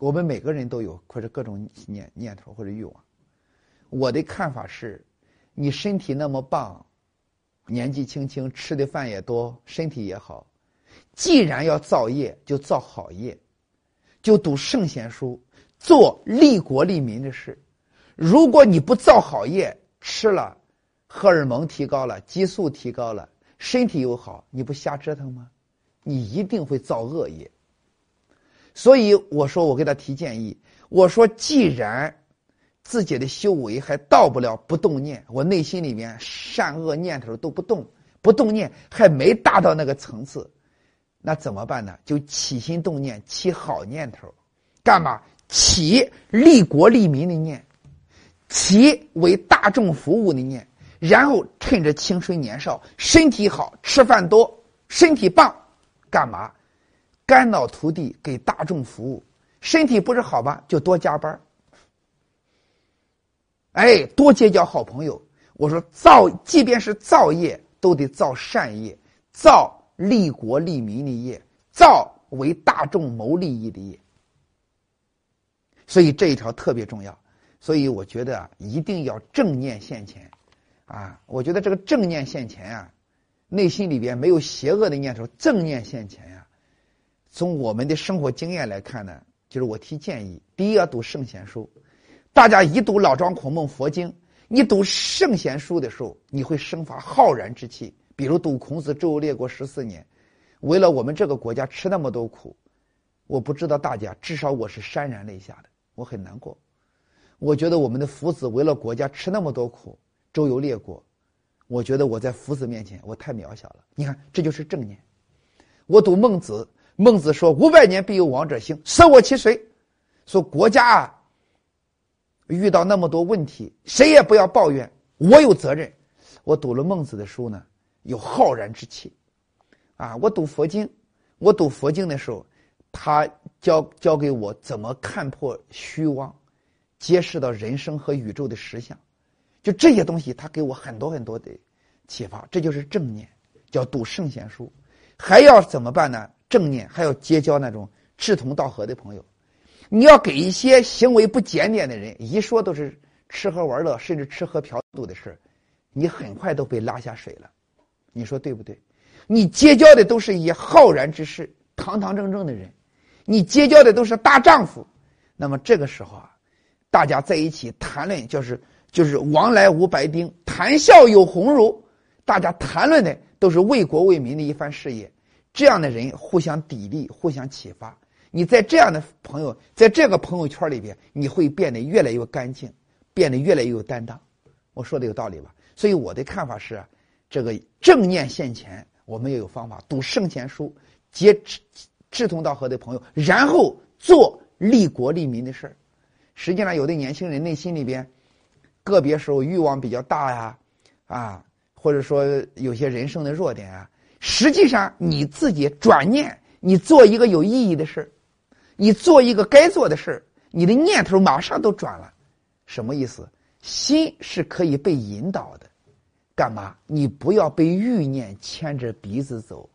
我们每个人都有或者各种念念头或者欲望。我的看法是，你身体那么棒。”年纪轻轻，吃的饭也多，身体也好。既然要造业，就造好业，就读圣贤书，做利国利民的事。如果你不造好业，吃了，荷尔蒙提高了，激素提高了，身体又好，你不瞎折腾吗？你一定会造恶业。所以我说，我给他提建议，我说，既然。自己的修为还到不了不动念，我内心里面善恶念头都不动，不动念还没达到那个层次，那怎么办呢？就起心动念，起好念头，干嘛？起利国利民的念，其为大众服务的念，然后趁着青春年少，身体好，吃饭多，身体棒，干嘛？肝脑涂地给大众服务，身体不是好吧？就多加班。哎，多结交好朋友。我说造，即便是造业，都得造善业，造利国利民的业，造为大众谋利益的业。所以这一条特别重要。所以我觉得啊，一定要正念现前，啊，我觉得这个正念现前啊，内心里边没有邪恶的念头，正念现前呀。从我们的生活经验来看呢，就是我提建议：第一，要读圣贤书。大家一读老庄孔孟佛经，你读圣贤书的时候，你会生发浩然之气。比如读孔子周游列国十四年，为了我们这个国家吃那么多苦，我不知道大家，至少我是潸然泪下的，我很难过。我觉得我们的夫子为了国家吃那么多苦，周游列国，我觉得我在夫子面前我太渺小了。你看，这就是正念。我读孟子，孟子说五百年必有王者兴，舍我其谁？说国家啊。遇到那么多问题，谁也不要抱怨，我有责任。我读了孟子的书呢，有浩然之气，啊，我读佛经，我读佛经的时候，他教教给我怎么看破虚妄，揭示到人生和宇宙的实相，就这些东西，他给我很多很多的启发。这就是正念，叫读圣贤书，还要怎么办呢？正念还要结交那种志同道合的朋友。你要给一些行为不检点的人一说都是吃喝玩乐，甚至吃喝嫖赌的事你很快都被拉下水了。你说对不对？你结交的都是一些浩然之士、堂堂正正的人，你结交的都是大丈夫。那么这个时候啊，大家在一起谈论，就是就是往来无白丁，谈笑有鸿儒。大家谈论的都是为国为民的一番事业，这样的人互相砥砺，互相启发。你在这样的朋友，在这个朋友圈里边，你会变得越来越干净，变得越来越有担当。我说的有道理吧？所以我的看法是，这个正念现前，我们也有方法，读圣贤书，结志志同道合的朋友，然后做利国利民的事儿。实际上，有的年轻人内心里边，个别时候欲望比较大呀，啊。或者说有些人生的弱点啊，实际上你自己转念，你做一个有意义的事你做一个该做的事你的念头马上都转了，什么意思？心是可以被引导的，干嘛？你不要被欲念牵着鼻子走。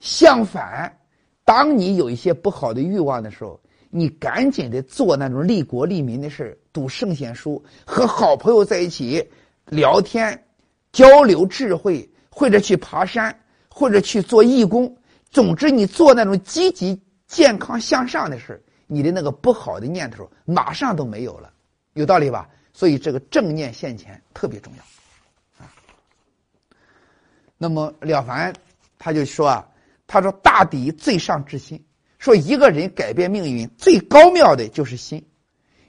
相反，当你有一些不好的欲望的时候，你赶紧的做那种利国利民的事读圣贤书，和好朋友在一起聊天。交流智慧，或者去爬山，或者去做义工。总之，你做那种积极、健康向上的事你的那个不好的念头马上都没有了，有道理吧？所以，这个正念现前特别重要啊。那么，了凡他就说啊，他说大抵最上至心，说一个人改变命运最高妙的就是心，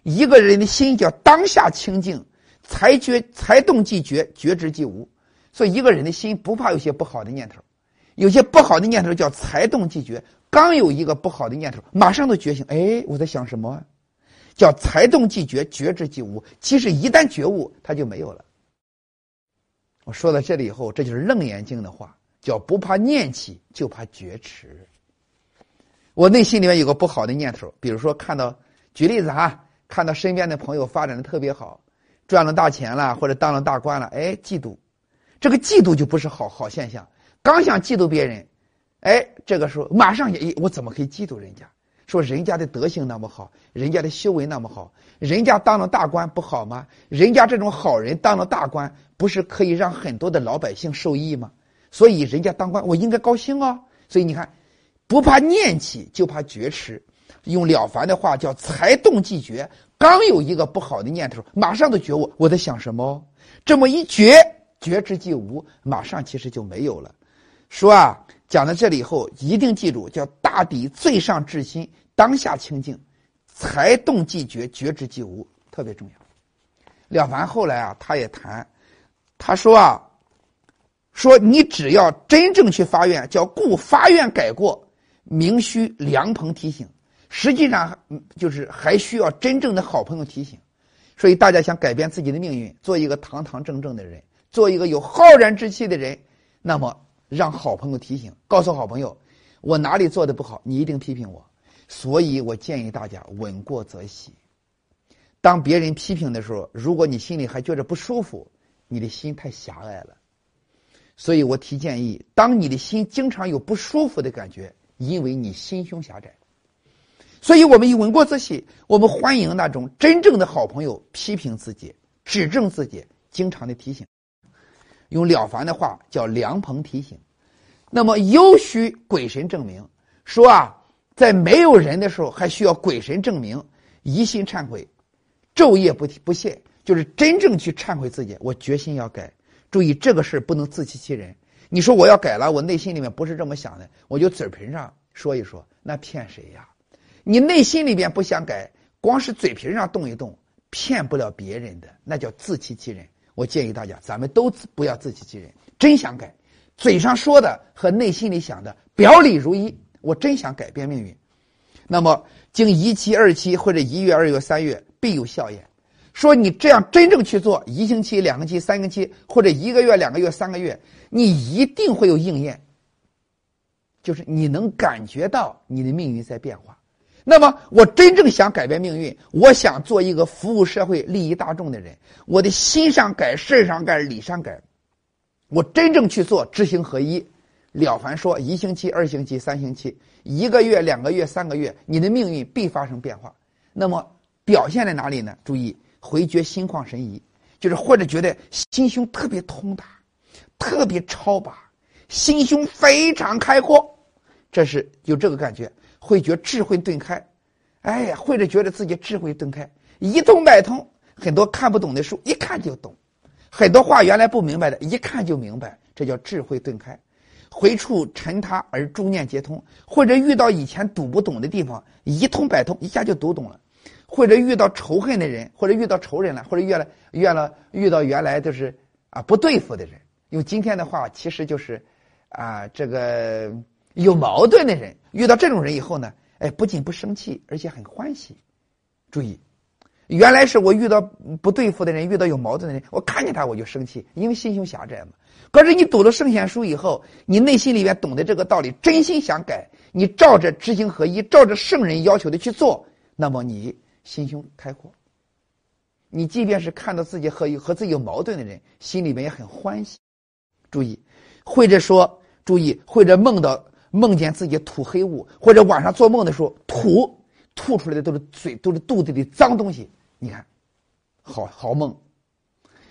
一个人的心叫当下清净。才觉才动即觉，觉知即无。所以一个人的心不怕有些不好的念头，有些不好的念头叫才动即觉。刚有一个不好的念头，马上都觉醒。哎，我在想什么？叫才动即觉，觉知即无。其实一旦觉悟，它就没有了。我说到这里以后，这就是楞严经的话，叫不怕念起，就怕觉迟。我内心里面有个不好的念头，比如说看到，举例子哈，看到身边的朋友发展的特别好。赚了大钱了，或者当了大官了，哎，嫉妒，这个嫉妒就不是好好现象。刚想嫉妒别人，哎，这个时候马上也，我怎么可以嫉妒人家？说人家的德行那么好，人家的修为那么好，人家当了大官不好吗？人家这种好人当了大官，不是可以让很多的老百姓受益吗？所以人家当官，我应该高兴哦。所以你看，不怕念起，就怕觉迟。用了凡的话叫才动即觉。刚有一个不好的念头，马上就觉悟我在想什么，这么一觉觉知即无，马上其实就没有了。说啊，讲到这里以后，一定记住，叫大抵最上至心，当下清净，才动即觉，觉知即无，特别重要。了凡后来啊，他也谈，他说啊，说你只要真正去发愿，叫故发愿改过，明须良朋提醒。实际上，就是还需要真正的好朋友提醒。所以，大家想改变自己的命运，做一个堂堂正正的人，做一个有浩然之气的人，那么让好朋友提醒，告诉好朋友，我哪里做的不好，你一定批评我。所以我建议大家稳过则喜。当别人批评的时候，如果你心里还觉着不舒服，你的心太狭隘了。所以我提建议，当你的心经常有不舒服的感觉，因为你心胸狭窄。所以我们以闻过则喜，我们欢迎那种真正的好朋友批评自己、指正自己，经常的提醒。用了凡的话叫良朋提醒。那么又需鬼神证明，说啊，在没有人的时候还需要鬼神证明，疑心忏悔，昼夜不不懈，就是真正去忏悔自己。我决心要改。注意这个事不能自欺欺人。你说我要改了，我内心里面不是这么想的，我就嘴皮上说一说，那骗谁呀？你内心里边不想改，光是嘴皮上动一动，骗不了别人的，那叫自欺欺人。我建议大家，咱们都不要自欺欺人，真想改，嘴上说的和内心里想的表里如一。我真想改变命运，那么经一期、二期或者一月、二月、三月，必有效验。说你这样真正去做，一星期、两个星期、三个星期，或者一个月、两个月、三个月，你一定会有应验，就是你能感觉到你的命运在变化。那么，我真正想改变命运，我想做一个服务社会、利益大众的人。我的心上改，事上改，理上改，我真正去做，知行合一。了凡说：一星期、二星期、三星期，一个月、两个月、三个月，你的命运必发生变化。那么表现在哪里呢？注意，回觉心旷神怡，就是或者觉得心胸特别通达，特别超拔，心胸非常开阔，这是有这个感觉。会觉智慧顿开，哎呀，或者觉得自己智慧顿开，一通百通。很多看不懂的书，一看就懂；很多话原来不明白的，一看就明白。这叫智慧顿开。回处沉他而诸念皆通，或者遇到以前读不懂的地方，一通百通，一下就读懂了；或者遇到仇恨的人，或者遇到仇人了，或者遇了遇了遇到原来就是啊不对付的人，用今天的话，其实就是啊这个有矛盾的人，遇到这种人以后呢，哎，不仅不生气，而且很欢喜。注意。原来是我遇到不对付的人，遇到有矛盾的人，我看见他我就生气，因为心胸狭窄嘛。可是你读了圣贤书以后，你内心里面懂得这个道理，真心想改，你照着知行合一，照着圣人要求的去做，那么你心胸开阔。你即便是看到自己和和自己有矛盾的人，心里面也很欢喜。注意，或者说注意，或者梦到梦见自己吐黑雾，或者晚上做梦的时候吐吐出来的都是嘴都是肚子里脏东西。你看，好好梦，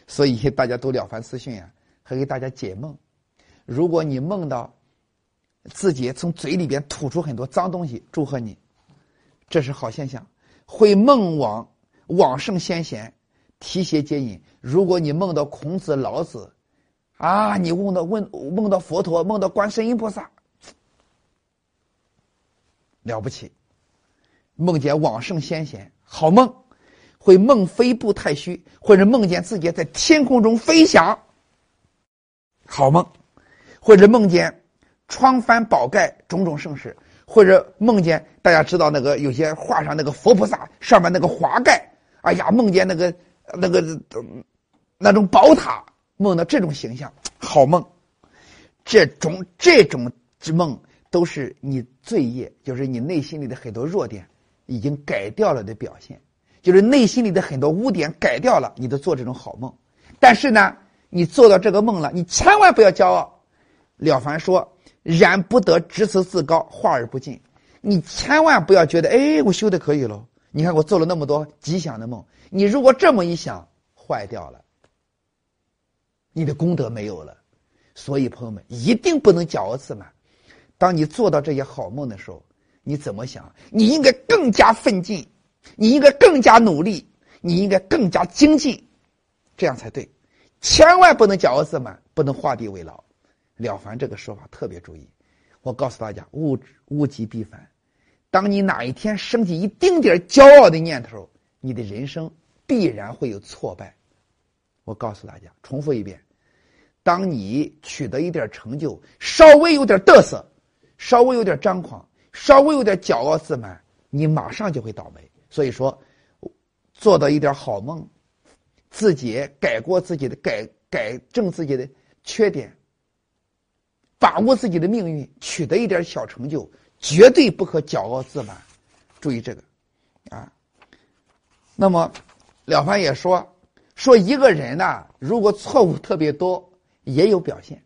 所以大家都《了凡四训》啊，还给大家解梦。如果你梦到自己从嘴里边吐出很多脏东西，祝贺你，这是好现象。会梦往往圣先贤提携接引。如果你梦到孔子、老子，啊，你梦到问梦到佛陀，梦到观世音菩萨，了不起。梦见往圣先贤，好梦。会梦飞步太虚，或者梦见自己在天空中飞翔，好梦；或者梦见窗翻宝盖，种种盛世；或者梦见大家知道那个有些画上那个佛菩萨上面那个华盖，哎呀，梦见那个那个那种宝塔，梦到这种形象，好梦。这种这种之梦都是你罪业，就是你内心里的很多弱点已经改掉了的表现。就是内心里的很多污点改掉了，你都做这种好梦。但是呢，你做到这个梦了，你千万不要骄傲。了凡说：“然不得执此自高，化而不尽。”你千万不要觉得，哎，我修的可以了。你看我做了那么多吉祥的梦，你如果这么一想，坏掉了，你的功德没有了。所以朋友们，一定不能骄傲自满。当你做到这些好梦的时候，你怎么想？你应该更加奋进。你应该更加努力，你应该更加精进，这样才对。千万不能骄傲自满，不能画地为牢。了凡这个说法特别注意。我告诉大家，物物极必反。当你哪一天升起一丁点骄傲的念头，你的人生必然会有挫败。我告诉大家，重复一遍：当你取得一点成就，稍微有点嘚瑟，稍微有点张狂，稍微有点骄傲自满，你马上就会倒霉。所以说，做到一点好梦，自己改过自己的改改正自己的缺点，把握自己的命运，取得一点小成就，绝对不可骄傲自满。注意这个，啊。那么，了凡也说，说一个人呐，如果错误特别多，也有表现。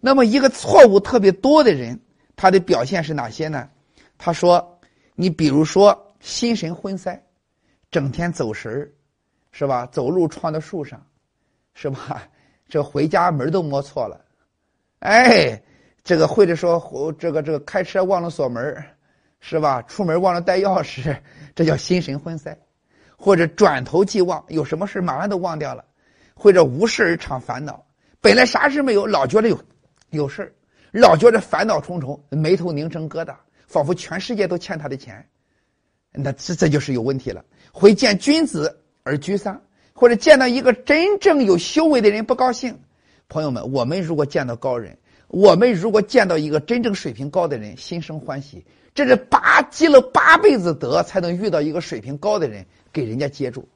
那么，一个错误特别多的人，他的表现是哪些呢？他说，你比如说。心神昏塞，整天走神儿，是吧？走路撞到树上，是吧？这回家门都摸错了，哎，这个或者说这个这个开车忘了锁门是吧？出门忘了带钥匙，这叫心神昏塞，或者转头即忘，有什么事马上都忘掉了，或者无事而常烦恼，本来啥事没有，老觉得有有事老觉得烦恼重重，眉头拧成疙瘩，仿佛全世界都欠他的钱。那这这就是有问题了。会见君子而沮丧，或者见到一个真正有修为的人不高兴。朋友们，我们如果见到高人，我们如果见到一个真正水平高的人，心生欢喜。这是八积了八辈子德，才能遇到一个水平高的人，给人家接住。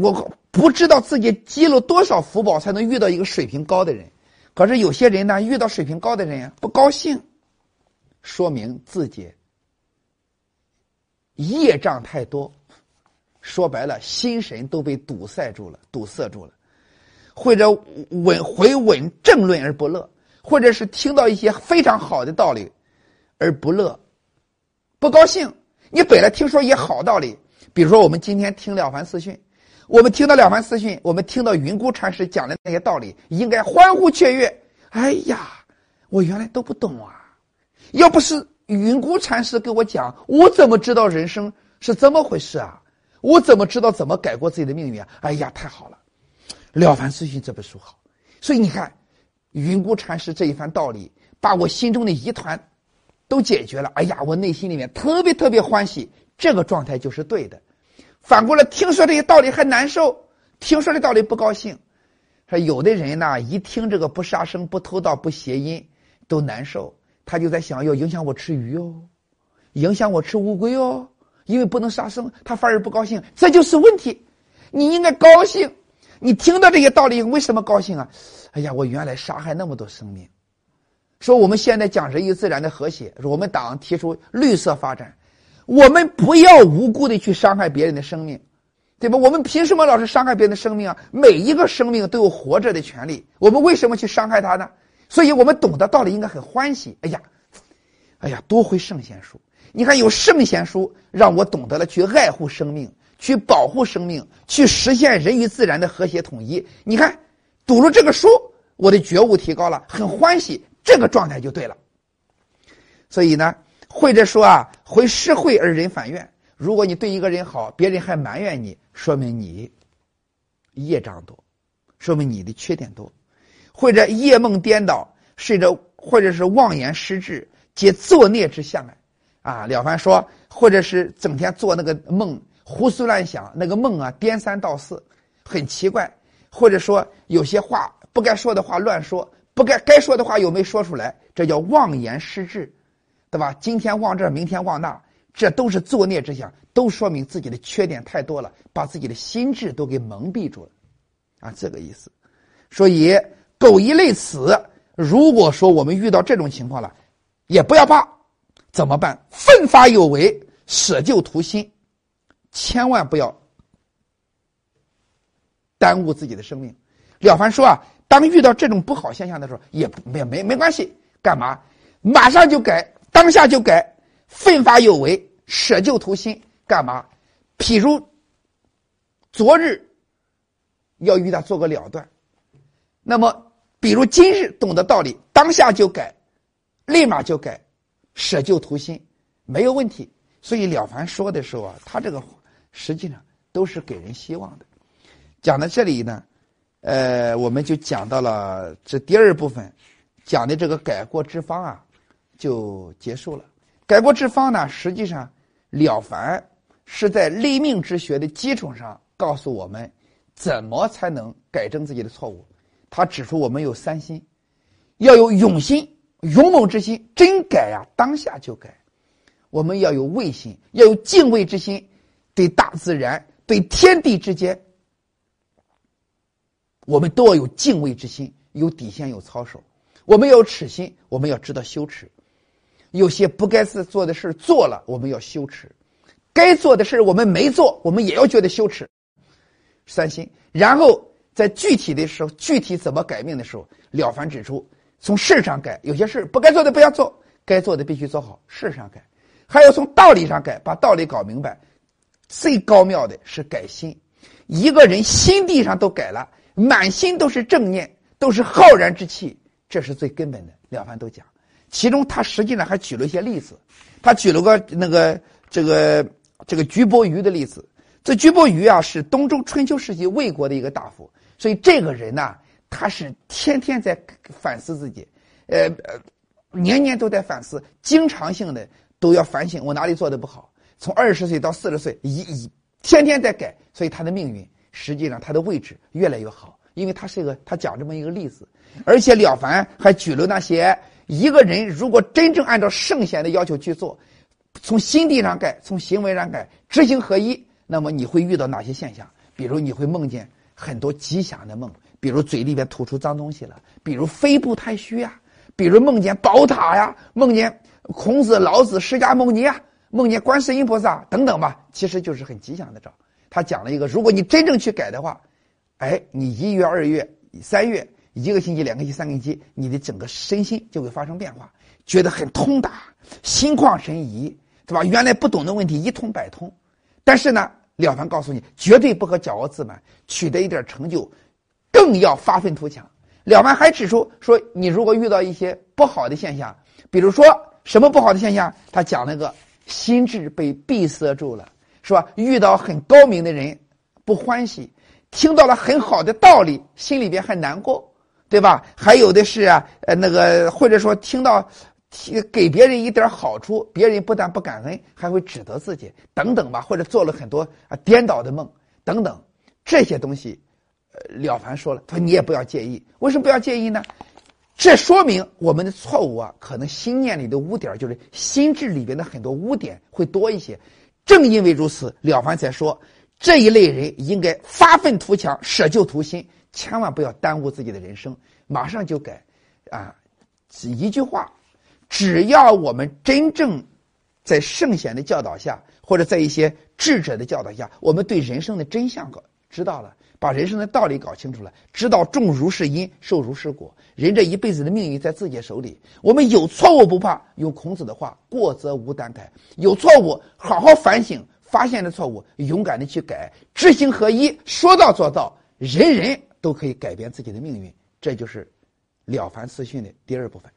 我不知道自己积了多少福报，才能遇到一个水平高的人。可是有些人呢，遇到水平高的人不高兴，说明自己。业障太多，说白了，心神都被堵塞住了，堵塞住了，或者稳回稳正论而不乐，或者是听到一些非常好的道理而不乐，不高兴。你本来听说一些好道理，比如说我们今天听《了凡四训》，我们听到《了凡四训》，我们听到云谷禅师讲的那些道理，应该欢呼雀跃。哎呀，我原来都不懂啊！要不是。云谷禅师给我讲，我怎么知道人生是怎么回事啊？我怎么知道怎么改过自己的命运啊？哎呀，太好了，《了凡四训》这本书好。所以你看，云谷禅师这一番道理，把我心中的疑团都解决了。哎呀，我内心里面特别特别欢喜，这个状态就是对的。反过来听说这些道理还难受，听说这道理不高兴。说有的人呢，一听这个不杀生、不偷盗、不邪淫，都难受。他就在想，要影响我吃鱼哦，影响我吃乌龟哦，因为不能杀生，他反而不高兴。这就是问题。你应该高兴。你听到这些道理，为什么高兴啊？哎呀，我原来杀害那么多生命。说我们现在讲人与自然的和谐，说我们党提出绿色发展，我们不要无辜的去伤害别人的生命。对吧？我们凭什么老是伤害别人的生命啊？每一个生命都有活着的权利，我们为什么去伤害他呢？所以我们懂得道理应该很欢喜。哎呀，哎呀，多亏圣贤书！你看有圣贤书，让我懂得了去爱护生命，去保护生命，去实现人与自然的和谐统一。你看，读了这个书，我的觉悟提高了，很欢喜，这个状态就对了。所以呢，或者说啊，会施惠而人反怨。如果你对一个人好，别人还埋怨你，说明你业障多，说明你的缺点多，或者夜梦颠倒，甚至或者是妄言失智，皆作孽之相啊！啊，了凡说，或者是整天做那个梦，胡思乱想，那个梦啊颠三倒四，很奇怪，或者说有些话不该说的话乱说，不该该说的话又没说出来，这叫妄言失智，对吧？今天忘这，明天忘那。这都是作孽之相，都说明自己的缺点太多了，把自己的心智都给蒙蔽住了，啊，这个意思。所以苟一类此，如果说我们遇到这种情况了，也不要怕，怎么办？奋发有为，舍旧图新，千万不要耽误自己的生命。了凡说啊，当遇到这种不好现象的时候，也没没没关系，干嘛？马上就改，当下就改。奋发有为，舍旧图新，干嘛？譬如昨日要与他做个了断，那么比如今日懂得道理，当下就改，立马就改，舍旧图新，没有问题。所以了凡说的时候啊，他这个实际上都是给人希望的。讲到这里呢，呃，我们就讲到了这第二部分，讲的这个改过之方啊，就结束了。改过之方呢？实际上，了凡是在立命之学的基础上告诉我们，怎么才能改正自己的错误。他指出我们有三心，要有勇心、勇猛之心，真改啊，当下就改；我们要有畏心，要有敬畏之心，对大自然、对天地之间，我们都要有敬畏之心，有底线，有操守。我们要有耻心，我们要知道羞耻。有些不该是做的事做了，我们要羞耻；该做的事我们没做，我们也要觉得羞耻。三心，然后在具体的时候，具体怎么改命的时候，了凡指出，从事上改，有些事不该做的不要做，该做的必须做好，事上改；还要从道理上改，把道理搞明白。最高妙的是改心，一个人心地上都改了，满心都是正念，都是浩然之气，这是最根本的。了凡都讲。其中，他实际上还举了一些例子。他举了个那个这个这个鞠伯瑜的例子。这鞠伯瑜啊，是东周春秋时期魏国的一个大夫。所以这个人呢，他是天天在反思自己，呃呃，年年都在反思，经常性的都要反省我哪里做的不好。从二十岁到四十岁，一一天天在改，所以他的命运实际上他的位置越来越好，因为他是一个他讲这么一个例子。而且了凡还举了那些。一个人如果真正按照圣贤的要求去做，从心地上改，从行为上改，知行合一，那么你会遇到哪些现象？比如你会梦见很多吉祥的梦，比如嘴里边吐出脏东西了，比如肺部太虚啊，比如梦见宝塔呀，梦见孔子、老子、释迦牟尼啊，梦见观世音菩萨等等吧，其实就是很吉祥的兆。他讲了一个，如果你真正去改的话，哎，你一月、二月、三月。一个星期、两个星期、三个星期，你的整个身心就会发生变化，觉得很通达，心旷神怡，对吧？原来不懂的问题一通百通。但是呢，了凡告诉你，绝对不可骄傲自满，取得一点成就，更要发愤图强。了凡还指出说，你如果遇到一些不好的现象，比如说什么不好的现象，他讲那个心智被闭塞住了，是吧？遇到很高明的人不欢喜，听到了很好的道理，心里边很难过，对吧？还有的是啊，呃，那个或者说听到给别人一点好处，别人不但不感恩，还会指责自己，等等吧，或者做了很多啊颠倒的梦，等等这些东西，呃，了凡说了，他说你也不要介意，为什么不要介意呢？这说明我们的错误啊，可能心念里的污点，就是心智里边的很多污点会多一些。正因为如此，了凡才说这一类人应该发愤图强，舍旧图新，千万不要耽误自己的人生，马上就改。啊，一句话，只要我们真正在圣贤的教导下，或者在一些智者的教导下，我们对人生的真相搞知道了。把人生的道理搞清楚了，知道种如是因，受如是果。人这一辈子的命运在自己手里。我们有错误不怕，用孔子的话，过则无惮改。有错误，好好反省，发现的错误，勇敢的去改，知行合一，说到做到，人人都可以改变自己的命运。这就是《了凡四训》的第二部分。